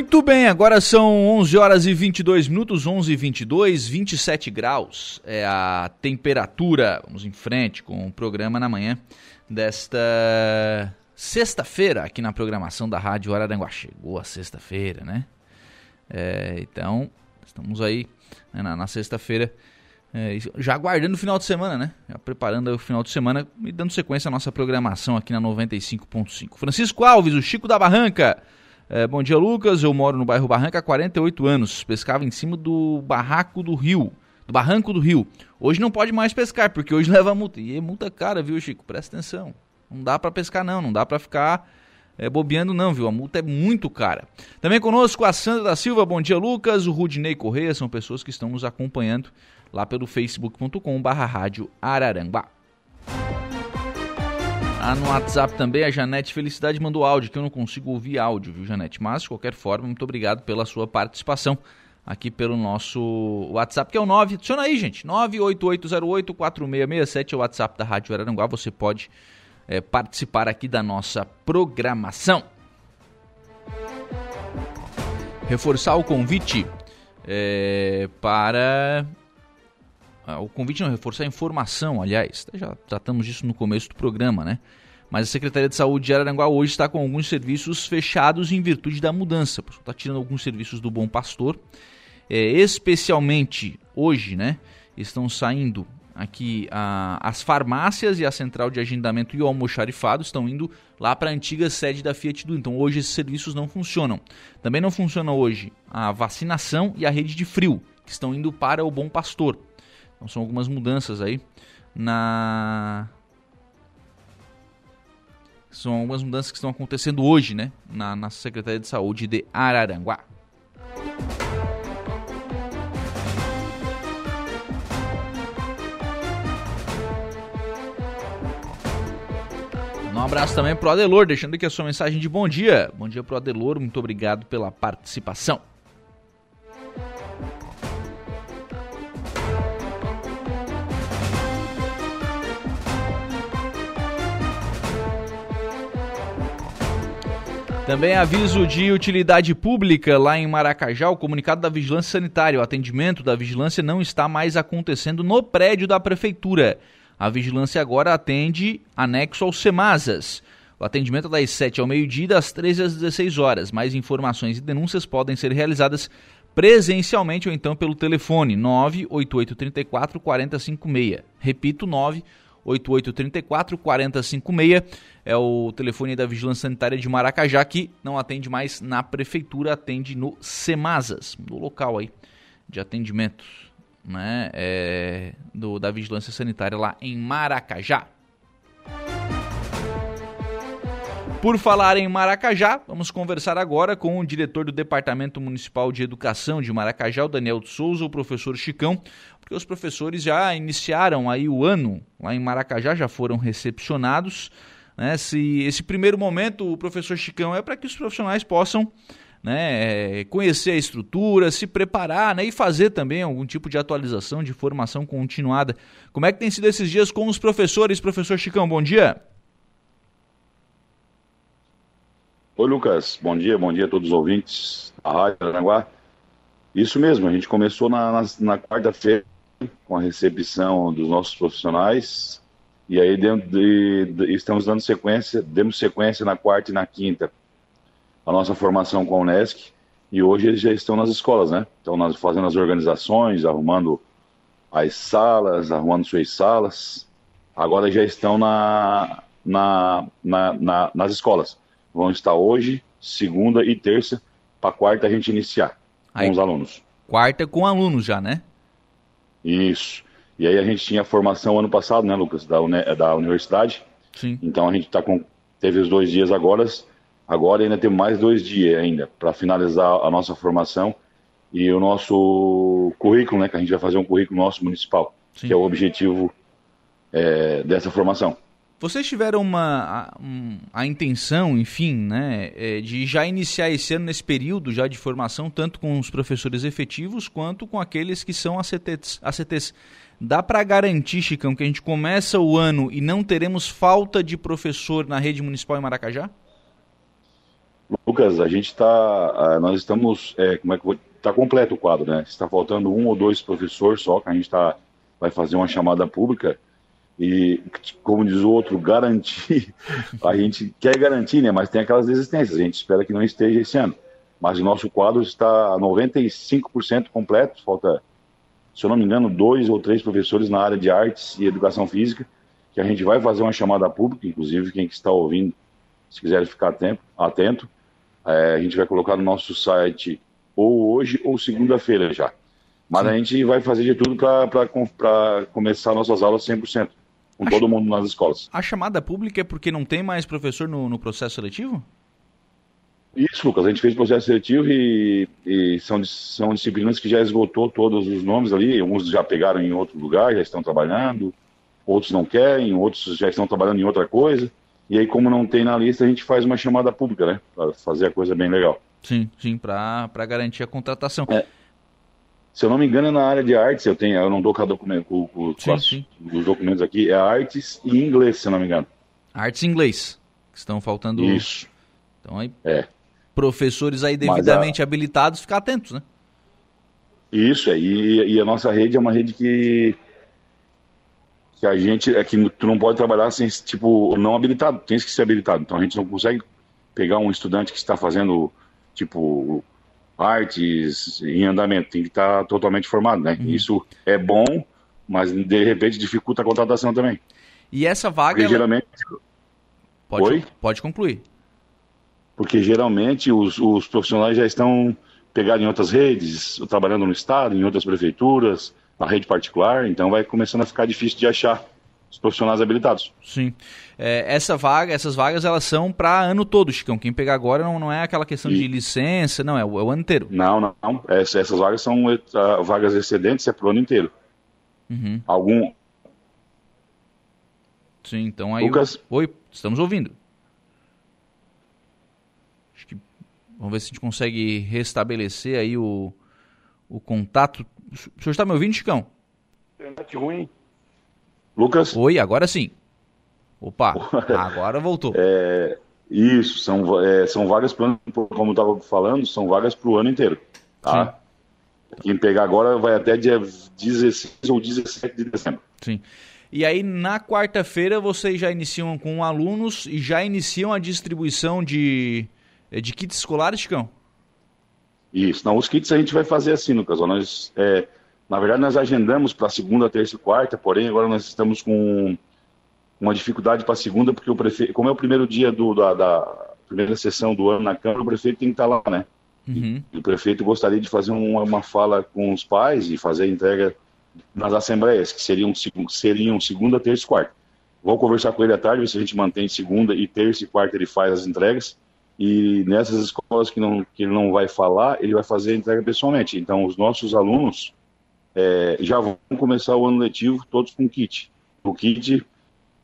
Muito bem, agora são 11 horas e 22 minutos, 11 e 22, 27 graus é a temperatura. Vamos em frente com o programa na manhã desta sexta-feira aqui na programação da Rádio Araranguá. Chegou a sexta-feira, né? É, então, estamos aí né, na, na sexta-feira. É, já aguardando o final de semana, né? Já preparando o final de semana e dando sequência à nossa programação aqui na 95.5. Francisco Alves, o Chico da Barranca. É, bom dia, Lucas. Eu moro no bairro Barranca há 48 anos. Pescava em cima do barraco do rio. Do barranco do rio. Hoje não pode mais pescar, porque hoje leva multa. E é multa cara, viu, Chico? Presta atenção. Não dá para pescar, não. Não dá para ficar é, bobeando, não, viu? A multa é muito cara. Também conosco a Sandra da Silva. Bom dia, Lucas. O Rudinei Correia são pessoas que estão nos acompanhando lá pelo facebook.com/barra rádio Araranguá. Ah, no WhatsApp também, a Janete Felicidade mandou áudio, que eu não consigo ouvir áudio, viu, Janete? Mas, de qualquer forma, muito obrigado pela sua participação aqui pelo nosso WhatsApp, que é o 9. Adiciona aí, gente. 98808-4667 é o WhatsApp da Rádio Araranguá. Você pode é, participar aqui da nossa programação. Reforçar o convite é, para ah, o convite não reforçar a informação, aliás, já tratamos disso no começo do programa, né? Mas a Secretaria de Saúde de Araranguá hoje está com alguns serviços fechados em virtude da mudança. Está tirando alguns serviços do Bom Pastor. É, especialmente hoje, né? Estão saindo aqui a, as farmácias e a central de agendamento e o almoxarifado estão indo lá para a antiga sede da Fiat do. Então hoje esses serviços não funcionam. Também não funciona hoje a vacinação e a rede de frio, que estão indo para o Bom Pastor. Então são algumas mudanças aí na são algumas mudanças que estão acontecendo hoje, né, na, na Secretaria de Saúde de Araranguá. Um abraço também pro Adelor, deixando aqui a sua mensagem de bom dia. Bom dia pro Adelor, muito obrigado pela participação. Também aviso de utilidade pública lá em Maracajá, o comunicado da Vigilância Sanitária. O atendimento da vigilância não está mais acontecendo no prédio da prefeitura. A vigilância agora atende anexo aos Semazas. O atendimento é das 7 ao meio-dia e das 13 às 16 horas. Mais informações e denúncias podem ser realizadas presencialmente ou então pelo telefone 98834 4056. Repito, 98834 8834 4056 é o telefone da Vigilância Sanitária de Maracajá que não atende mais na prefeitura, atende no Semazas, no local aí de atendimento, né, é, do, da Vigilância Sanitária lá em Maracajá. Por falar em Maracajá, vamos conversar agora com o diretor do Departamento Municipal de Educação de Maracajá, o Daniel de Souza, o professor Chicão, porque os professores já iniciaram aí o ano lá em Maracajá, já foram recepcionados. Né? Se, esse primeiro momento, o professor Chicão é para que os profissionais possam né, conhecer a estrutura, se preparar né, e fazer também algum tipo de atualização, de formação continuada. Como é que tem sido esses dias com os professores? Professor Chicão, bom dia. Oi, Lucas. Bom dia, bom dia a todos os ouvintes da Rádio Aranaguá. Isso mesmo, a gente começou na, na, na quarta-feira com a recepção dos nossos profissionais e aí de, de, de, estamos dando sequência, demos sequência na quarta e na quinta a nossa formação com a Unesc e hoje eles já estão nas escolas, né? Estão nas, fazendo as organizações, arrumando as salas, arrumando suas salas. Agora já estão na, na, na, na nas escolas. Vão estar hoje, segunda e terça, para quarta a gente iniciar Aí, com os alunos. Quarta com alunos já, né? Isso. E aí a gente tinha formação ano passado, né, Lucas, da, uni da universidade. Sim. Então a gente tá com teve os dois dias agora, agora ainda tem mais dois dias ainda para finalizar a nossa formação e o nosso currículo, né, que a gente vai fazer um currículo nosso municipal, Sim. que é o objetivo é, dessa formação. Vocês tiveram uma a, um, a, intenção, enfim, né, é, de já iniciar esse ano nesse período já de formação, tanto com os professores efetivos quanto com aqueles que são ACTs. ACTs. Dá para garantir, Chicão, que a gente começa o ano e não teremos falta de professor na rede municipal em Maracajá? Lucas, a gente está, nós estamos, é, como é que está completo o quadro, né? Está faltando um ou dois professores só, que a gente tá, vai fazer uma chamada pública e, como diz o outro, garantir, a gente quer garantir, né? Mas tem aquelas desistências, a gente espera que não esteja esse ano. Mas o nosso quadro está 95% completo, falta, se eu não me engano, dois ou três professores na área de artes e educação física, que a gente vai fazer uma chamada pública, inclusive quem está ouvindo, se quiser ficar atento, atento é, a gente vai colocar no nosso site ou hoje ou segunda-feira já. Mas Sim. a gente vai fazer de tudo para começar nossas aulas 100% com a todo mundo nas escolas. A chamada pública é porque não tem mais professor no, no processo seletivo? Isso, Lucas. A gente fez processo seletivo e, e, são, são disciplinas que já esgotou todos os nomes ali. Uns já pegaram em outro lugar, já estão trabalhando. Outros não querem, outros já estão trabalhando em outra coisa. E aí, como não tem na lista, a gente faz uma chamada pública, né? Para fazer a coisa bem legal. Sim, sim, para garantir a contratação. É. Se eu não me engano, é na área de artes, eu tenho, eu não dou com, documento, com, com, sim, as, sim. os documentos aqui, é artes e inglês, se eu não me engano. Artes e inglês, que estão faltando. Isso. Então aí, é. Professores aí devidamente a... habilitados, ficar atentos, né? Isso, é, e, e a nossa rede é uma rede que que a gente é que tu não pode trabalhar sem tipo não habilitado, tem que ser habilitado. Então a gente não consegue pegar um estudante que está fazendo tipo artes em andamento, tem que estar totalmente formado, né? Uhum. Isso é bom, mas de repente dificulta a contratação também. E essa vaga. Porque, ela... geralmente. Pode, Oi? pode concluir. Porque geralmente os, os profissionais já estão pegados em outras redes, trabalhando no estado, em outras prefeituras, na rede particular, então vai começando a ficar difícil de achar os profissionais habilitados. Sim. É, essa vaga, essas vagas elas são para ano todo, Chicão. Quem pegar agora não, não é aquela questão e... de licença, não, é o, é o, ano inteiro. Não, não. não. Essas, essas vagas são uh, vagas excedentes, é para o ano inteiro. Uhum. Algum. Sim, então aí. Lucas? Oi, estamos ouvindo. Acho que. Vamos ver se a gente consegue restabelecer aí o, o contato. O senhor está me ouvindo, Chicão? Internet ruim. Lucas? Oi, agora sim. Opa, agora voltou. É, isso, são, é, são vagas para como estava falando, são vagas para o ano inteiro. Tá? Sim. Quem pegar agora vai até dia 16 ou 17 de dezembro. Sim. E aí, na quarta-feira, vocês já iniciam com alunos e já iniciam a distribuição de, de kits escolares, Chicão? Isso. Não, os kits a gente vai fazer assim, Lucas. Nós, é, na verdade, nós agendamos para segunda, terça e quarta, porém agora nós estamos com uma dificuldade para segunda, porque o prefeito, como é o primeiro dia do, da, da, primeira sessão do ano na Câmara, o prefeito tem que estar lá, né? Uhum. E, o prefeito gostaria de fazer uma, uma fala com os pais e fazer a entrega nas assembleias, que seriam, seriam segunda, terça e quarta. Vou conversar com ele à tarde, ver se a gente mantém segunda e terça e quarta ele faz as entregas. E nessas escolas que, não, que ele não vai falar, ele vai fazer a entrega pessoalmente. Então, os nossos alunos é, já vão começar o ano letivo todos com kit. O kit,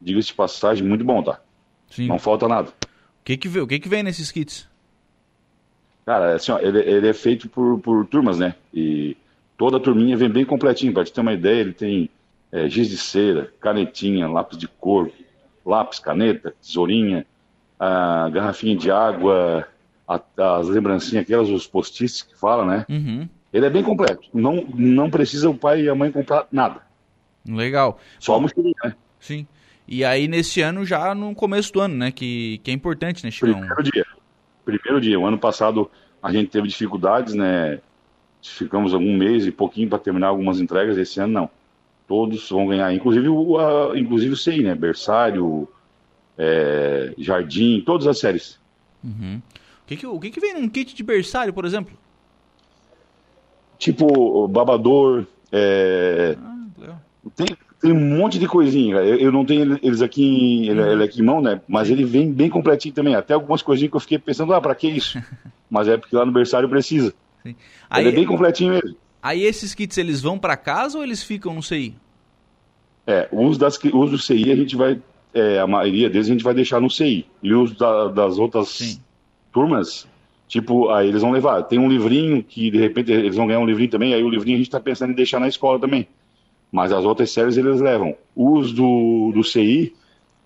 diga-se de passagem, muito bom, tá? Sim. Não falta nada. O que que, o que, que vem nesses kits? Cara, assim, ó, ele, ele, é feito por, por turmas, né? E toda a turminha vem bem completinho. Pra te ter uma ideia, ele tem é, giz de cera, canetinha, lápis de cor, lápis, caneta, tesourinha, a garrafinha de água, a, as lembrancinhas, aquelas, os post-its que fala, né? Uhum. Ele é bem completo. Não, não precisa o pai e a mãe comprar nada. Legal. Só a mochilinha, né? Sim. E aí nesse ano já no começo do ano, né? Que, que é importante, né, Chicão? Primeiro dia. Primeiro dia. O ano passado a gente teve dificuldades, né? Ficamos algum mês e pouquinho para terminar algumas entregas. Esse ano não. Todos vão ganhar, inclusive o, a, inclusive o CI, né? Berçário, é, Jardim, todas as séries. Uhum. O, que, que, o que, que vem num kit de berçário, por exemplo? Tipo, babador, é, Ah, tem, tem um monte de coisinha. Eu, eu não tenho eles aqui, em- ele, ele aqui em mão, né? Mas ele vem bem completinho também. Até algumas coisinhas que eu fiquei pensando, ah, pra que isso? Mas é porque lá no berçário precisa. Sim. Ele é bem Aí, completinho mesmo. aí esses kits eles vão pra casa ou eles ficam no CI? É, o uso, das, o uso do CI a gente vai, é, a maioria deles a gente vai deixar no CI. E o uso da- das outras Sim. turmas, tipo, aí eles vão levar. Tem um livrinho que de repente eles vão ganhar um livrinho também, aí o livrinho a gente tá pensando em deixar na escola também. Mas as outras séries eles levam. O uso do, do CI,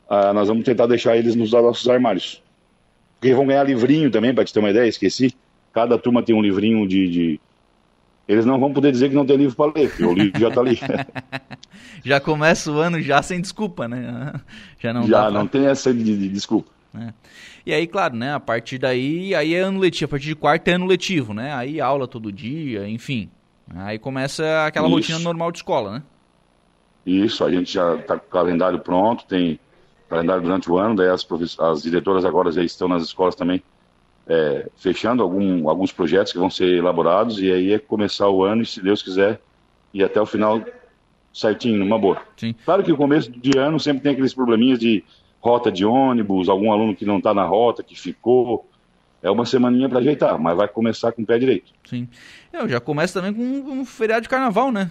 ah, nós vamos tentar deixar eles nos nossos armários. Porque vão ganhar livrinho também, para te ter uma ideia, esqueci. Cada turma tem um livrinho de, de- Eles não vão poder dizer que não tem livro para ler, porque o livro já tá ali. Já começa o ano já sem desculpa, né? Já não já pra- não tem essa de, de desculpa. E aí, claro, né? A partir daí, aí é ano letivo. A partir de quarta é ano letivo, né? Aí aula todo dia, enfim. Aí começa aquela Isso. rotina normal de escola, né? Isso, a gente já está com o calendário pronto, tem calendário durante o ano, daí as, as diretoras agora já estão nas escolas também é, fechando algum, alguns projetos que vão ser elaborados, e aí é começar o ano, e se Deus quiser, ir até o final certinho, numa boa. Sim. Claro que o começo de ano sempre tem aqueles probleminhas de rota de ônibus, algum aluno que não está na rota, que ficou. É uma semaninha para ajeitar, mas vai começar com o pé direito. Sim. Eu já começo também com um feriado de carnaval, né?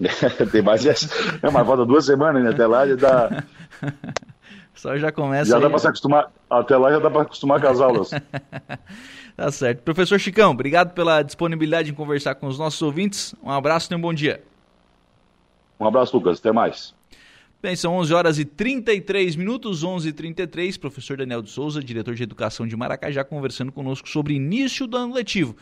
tem mais essa. É, mas falta duas semanas, né? Até lá já dá. Só já começa. Já aí- dá para se acostumar, até lá já dá para acostumar com as aulas. Tá certo. Professor Chicão, obrigado pela disponibilidade em conversar com os nossos ouvintes. Um abraço e um bom dia. Um abraço, Lucas, até mais. Bem, são 11 horas e 33 minutos, 11 e 33 Professor Daniel de Souza, diretor de Educação de Maracajá, conversando conosco sobre início do ano letivo.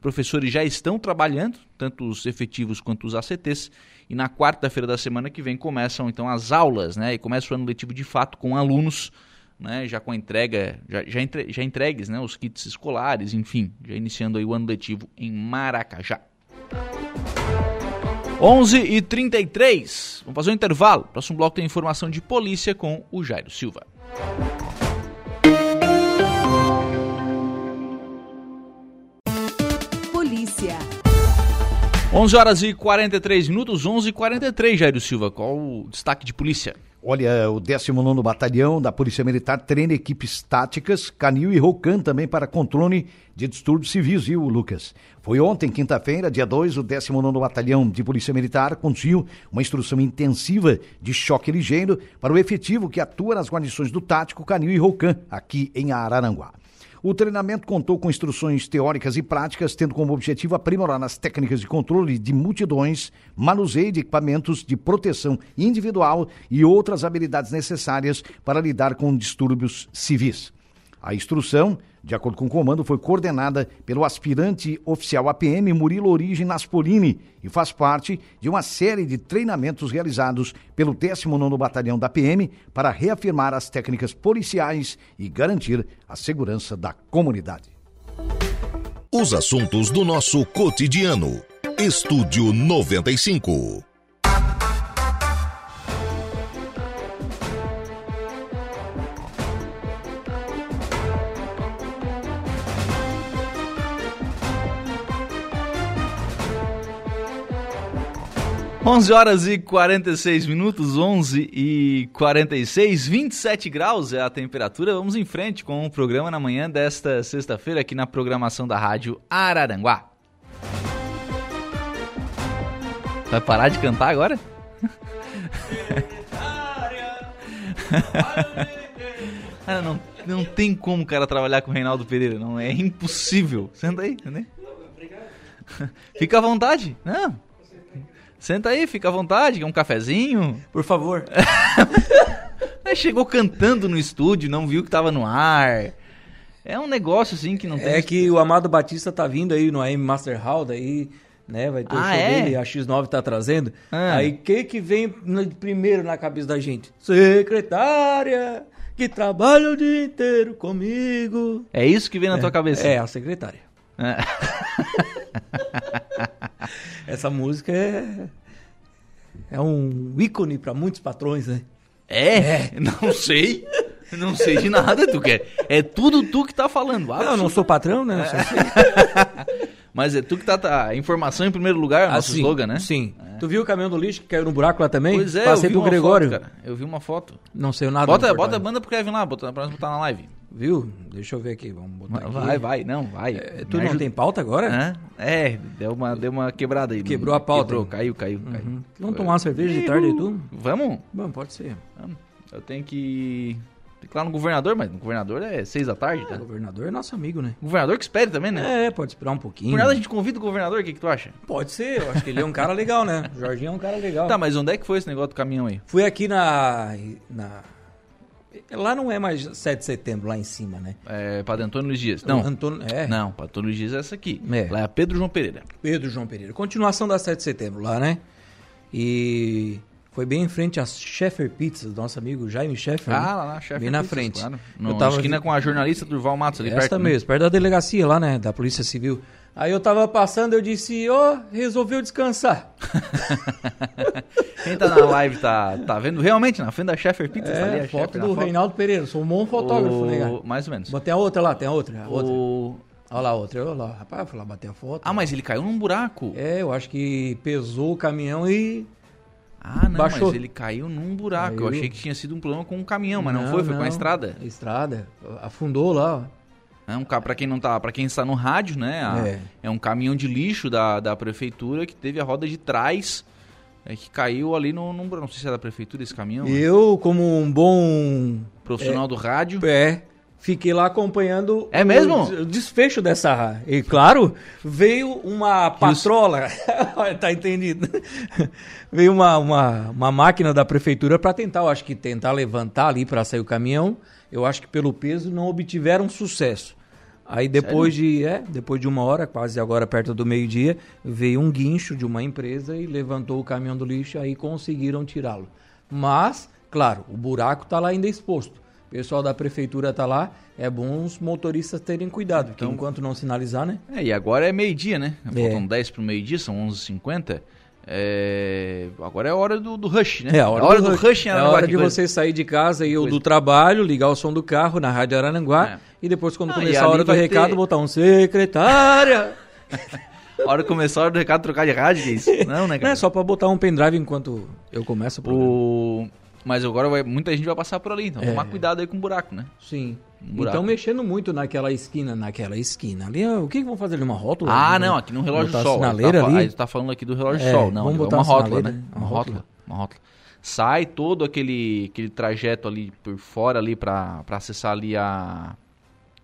Professores já estão trabalhando, tanto os efetivos quanto os ACTs, e na quarta-feira da semana que vem começam então as aulas, né? E começa o ano letivo de fato com alunos, né? Já com a entrega, já, já, entre- já entregues, né? Os kits escolares, enfim, já iniciando aí o ano letivo em Maracajá. 11 e 33 Vamos fazer um intervalo. Próximo bloco tem informação de polícia com o Jairo Silva. 11 horas e 43 minutos, 11 e 43 Jairo Silva. Qual o destaque de polícia? Olha, o 19º Batalhão da Polícia Militar treina equipes táticas, Canil e Rocan também para controle de distúrbios civis, viu, Lucas? Foi ontem, quinta-feira, dia 2, o 19º Batalhão de Polícia Militar conduziu uma instrução intensiva de choque ligeiro para o efetivo que atua nas guarnições do Tático, Canil e Rocan, aqui em Araranguá. O treinamento contou com instruções teóricas e práticas, tendo como objetivo aprimorar nas técnicas de controle de multidões, manuseio de equipamentos de proteção individual e outras habilidades necessárias para lidar com distúrbios civis. A instrução, de acordo com o comando, foi coordenada pelo aspirante oficial APM Murilo Origem Naspolini e faz parte de uma série de treinamentos realizados pelo 19º Batalhão da PM para reafirmar as técnicas policiais e garantir a segurança da comunidade. Os assuntos do nosso cotidiano. Estúdio 95. Onze horas e 46 minutos, 11 e 46, 27 graus é a temperatura. Vamos em frente com o programa na manhã desta sexta-feira aqui na programação da Rádio Araranguá. Vai parar de cantar agora? Cara, não, não tem como o cara trabalhar com o Reinaldo Pereira, não é impossível. Senta aí, né? Fica à vontade. Não. Senta aí, fica à vontade, quer um cafezinho. Por favor. Aí chegou cantando no estúdio, não viu que tava no ar. É um negócio assim que não tem. É que o Amado Batista tá vindo aí no AM Master Hall, daí, né, vai ter o Ah, show é? dele, a X9 tá trazendo. Ah. Aí, o que que vem primeiro na cabeça da gente? Secretária, que trabalha o dia inteiro comigo. É isso que vem na tua cabeça. É, a secretária. É. Essa música é... É um ícone pra muitos patrões, né? É? Não sei. Não sei de nada, tu quer. É tudo tu que tá falando. Não, eu não sou patrão, né? Sou Mas é tu que tá, tá. Informação em primeiro lugar, é o nosso Assim, slogan, né? Sim. Tu viu o caminhão do lixo que caiu no buraco lá também? Pois é, Passei eu vi pro Gregório. foto, cara. Eu vi uma foto. Não sei nada. Bota, bota, portal. manda pro Kevin lá, bota, pra nós botar na live. Viu? Deixa eu ver aqui. Vamos botar aqui. Vai, vai, não, vai. É, tu não ajuda. tem pauta agora? Hã? É, deu uma, deu uma quebrada aí. Quebrou a pauta. Quebrou, caiu, caiu, caiu. Uhum. Vamos tomar uma cerveja de tarde aí, tu? Vamos? Bom, pode ser. Vamos. Eu tenho que. Lá no governador, mas no governador é seis da tarde, O tá? governador é nosso amigo, né? O governador que espere também, né? É, pode esperar um pouquinho. Por nada a gente convida o governador, o que, que tu acha? Pode ser, eu acho que ele é um cara legal, né? O Jorginho é um cara legal. Tá, mas onde é que foi esse negócio do caminhão aí? Fui aqui na, na... Lá não é mais 7 de setembro, lá em cima, né? É, Padre Antônio Luiz Dias. Não, Antônio, é. não, Padre Antônio Luiz Dias é essa aqui. É. Lá é Pedro João Pereira. Pedro João Pereira. Continuação da 7 de setembro lá, né? E foi bem em frente às Sheffer Pizzas, do nosso amigo Jaime Sheffer. Ah, né? lá na chefe. Bem na frente. Claro. Eu No, tava esquina com a jornalista Durval Matos ali Essa perto. né? mesmo, perto da delegacia lá, né? Da Polícia Civil. Aí eu tava passando, eu disse, ó, resolveu descansar. Quem tá na live tá, tá vendo realmente na frente da Sheffer Pizza. tá ali É, a foto Sheffer do Reinaldo Pereira. Sou um bom fotógrafo, né, cara? O- Mais ou menos. Tem a outra lá, tem a outra. A outra. O... Olha lá a outra. Olha lá, rapaz, fui lá bater a foto. Ah, mas ele caiu num buraco. É, eu acho que pesou o caminhão e... Ah, não, Baixou. mas ele caiu num buraco. Eu Caiu. achei que tinha sido um problema com um caminhão, mas não, foi, foi com a estrada. Estrada. Afundou lá, ó. É um para quem não tá, para quem está no rádio, né? a- É. é. um caminhão de lixo da, da prefeitura que teve a roda de trás é, que caiu ali no, buraco. Não sei se é da prefeitura esse caminhão. né? Eu, como um bom Profissional do rádio. É. Fiquei lá acompanhando É mesmo? o o desfecho dessa. E claro, veio uma patrola. tá entendido? veio uma, uma, uma máquina da prefeitura para tentar, eu acho que tentar levantar ali para sair o caminhão. Eu acho que pelo peso não obtiveram sucesso. Aí depois de, é, depois de uma hora, quase agora perto do meio-dia, veio um guincho de uma empresa e levantou o caminhão do lixo, aí conseguiram tirá-lo. Mas, claro, o buraco está lá ainda exposto. O pessoal da prefeitura tá lá, é bom os motoristas terem cuidado, porque enquanto não sinalizar, né? É, e agora é meio-dia, né? É. Faltam 10 pro meio-dia, são 11h50. É... Agora é a hora do, do rush, né? É a hora, do, rush, em é a hora de coisa. você sair de casa e ou do trabalho, ligar o som do carro na Rádio Arananguá É. e depois quando Ah, começar a hora do recado ter- botar um secretária. A hora que começar a hora do recado trocar de rádio, é isso? Não, né, Não cara? é só pra botar um pendrive enquanto eu começo o programa. O... Mas agora vai... muita gente vai passar por ali, então É. tomar cuidado aí com o buraco, né? Sim. Estão mexendo muito naquela esquina, naquela esquina. Ali, ó, o que, que vão fazer ali? Uma rótula? Ah, não, aqui no relógio botar sol. sinaleira aí, tu tá, ali? aí tá falando aqui do relógio É, sol. Não, vamos botar uma uma rótula, sinaleira, né? Uma Uma rótula. Uma rótula. Sai todo aquele, aquele trajeto ali por fora ali pra, pra acessar ali a...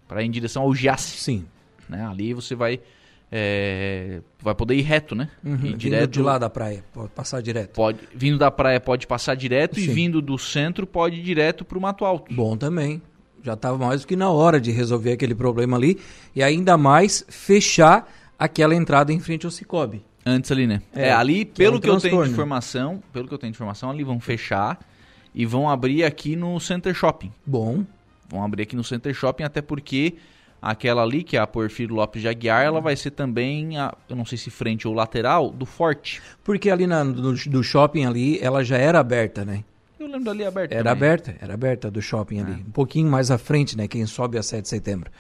Pra ir em direção ao Giasse, Sim. né? Ali você vai... é, vai poder ir reto, né? Uhum. Ir Vindo direto de lá da praia, pode passar direto. Pode, vindo da praia pode passar direto e Sim. vindo do centro pode ir direto pro Mato Alto. Bom também. Já estava mais do que na hora de resolver aquele problema ali. E ainda mais fechar aquela entrada em frente ao Cicobi. Antes ali, né? É, É, ali, que é pelo um que eu tenho de informação, pelo que eu tenho de informação, ali vão fechar e vão abrir aqui no Center Shopping. Bom. Vão abrir aqui no Center Shopping, até porque aquela ali, que é a Porfírio Lopes de Aguiar, ela vai ser também, a, eu não sei se frente ou lateral, do Forte. Porque ali na, do, do shopping ali, ela já era aberta, né? Eu lembro dali aberto Era também. aberta, era aberta do shopping ali. Um pouquinho mais à frente, né? Quem sobe a 7 de setembro.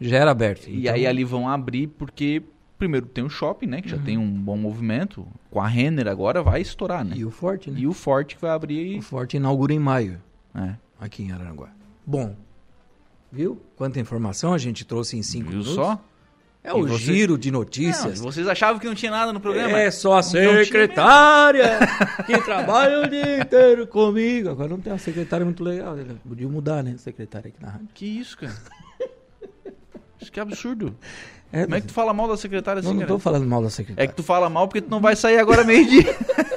Já era aberto. E Então, aí ali vão abrir porque, primeiro tem o shopping, né, que já tem um bom movimento. Com a Renner agora vai estourar, né? E o Forte, né? E o Forte que vai abrir O Forte inaugura em maio, É. aqui em Araranguá. Bom, viu? Quanta informação a gente trouxe em cinco Viu minutos. só? É o vocês- giro de Não, notícias. vocês achavam que não tinha nada no programa? É só a Não secretária que trabalha o dia inteiro comigo. Agora não tem uma secretária muito legal. Podia mudar, né? Secretária aqui na rádio. Que isso, cara? Isso que absurdo. É, Como é que tu fala mal da secretária assim, não, não cara? tô falando mal da É secretária. que tu fala mal porque tu não vai sair agora meio-dia.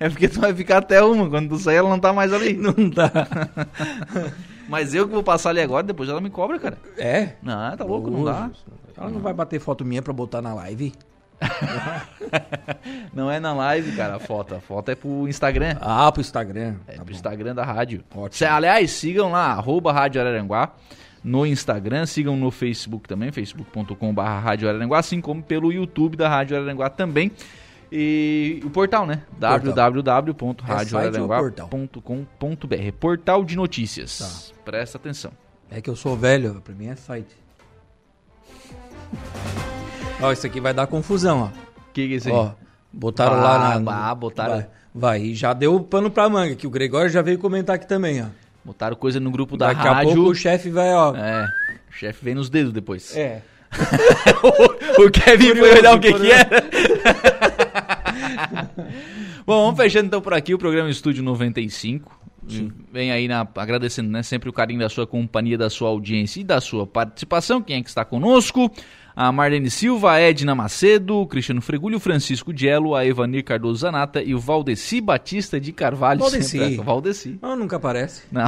É porque tu vai ficar até uma. Quando tu sair, ela não tá mais ali. Não dá. Mas eu que vou passar ali agora, depois ela me cobra, cara. É? Não, tá louco, não dá. Ela não vai bater foto minha pra botar na live? Não é na live, cara, a foto. A foto é pro Instagram. Ah, pro Instagram. É Tá pro bom. Instagram da rádio. Ótimo. Cê- aliás, sigam lá, arroba Rádio Araranguá no Instagram, sigam no Facebook também, facebook.com.br Rádio Araranguá, assim como pelo YouTube da Rádio Araranguá também. E o portal, né? Www.radioararanguá.com.br Portal de notícias. Tá. Presta atenção. É que eu sou velho, pra mim é site. Ó, isso aqui vai dar confusão, ó. O que, que é isso aí? Ó, botaram Ah, lá na. ah, botaram. Vai, vai, e já deu pano pra manga, que o Gregório já veio comentar aqui também, ó. Botaram coisa no grupo da Daqui a rádio. pouco o chefe vai, ó. É, o chefe vem nos dedos depois. É. o Kevin foi Curioso, olhar o que que era. Bom, vamos fechando então por aqui o programa Estúdio 95. Vem aí na- agradecendo né, sempre o carinho da sua companhia, da sua audiência e da sua participação. Quem é que está conosco? A Marlene Silva, a Edna Macedo, o Cristiano Fregulho, o Francisco Diello, a Evanir Cardoso Zanata e o Valdeci Batista de Carvalho. Valdeci. Valdeci. Ah, nunca aparece. Não.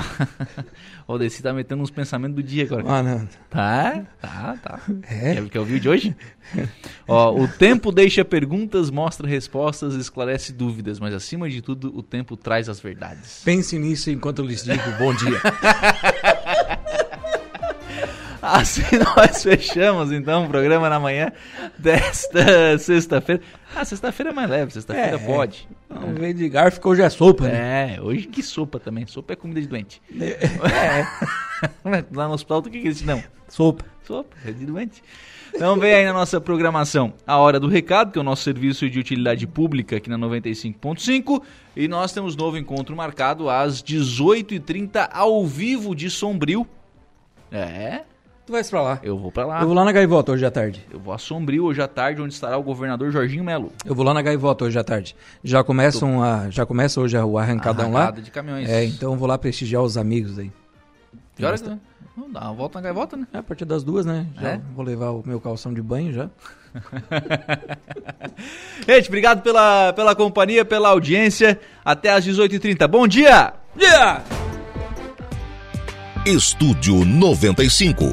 o Valdeci tá metendo uns pensamentos do dia agora. Ah, não. Tá, tá, tá. É? Quer, quer ouvir o de hoje? Ó, o tempo deixa perguntas, mostra respostas, esclarece dúvidas, mas acima de tudo, o tempo traz as verdades. Pense nisso enquanto eu lhes digo bom dia. Assim nós fechamos então o programa na manhã desta sexta-feira. Ah, sexta-feira é mais leve, sexta-feira É, pode. Em vez de garfo, hoje é sopa, né? É, hoje que sopa também. Sopa é comida de doente. É, Lá no hospital, o que que eles não? sopa. Sopa, é de doente. Então vem aí na nossa programação a Hora do Recado, que é o nosso serviço de utilidade pública aqui na 95.5. E nós temos novo encontro marcado às 18h30 ao vivo de Sombrio. É, Tu vais pra lá. eu vou pra lá. Eu vou lá na Gaivota hoje à tarde. Eu vou a Sombrio hoje à tarde, onde estará o governador Jorginho Melo. Eu vou lá na Gaivota hoje à tarde. Já começam a, já começa hoje o arrancadão lá. Arrancada de caminhões. É, então eu vou lá prestigiar os amigos aí. Que horas que- Vamos dar uma volta na gaivota, né? É a partir das duas, né? Já É? vou levar o meu calção de banho já. Gente, obrigado pela, pela companhia, pela audiência. Até às 18h30. Bom dia! Yeah! Estúdio 95.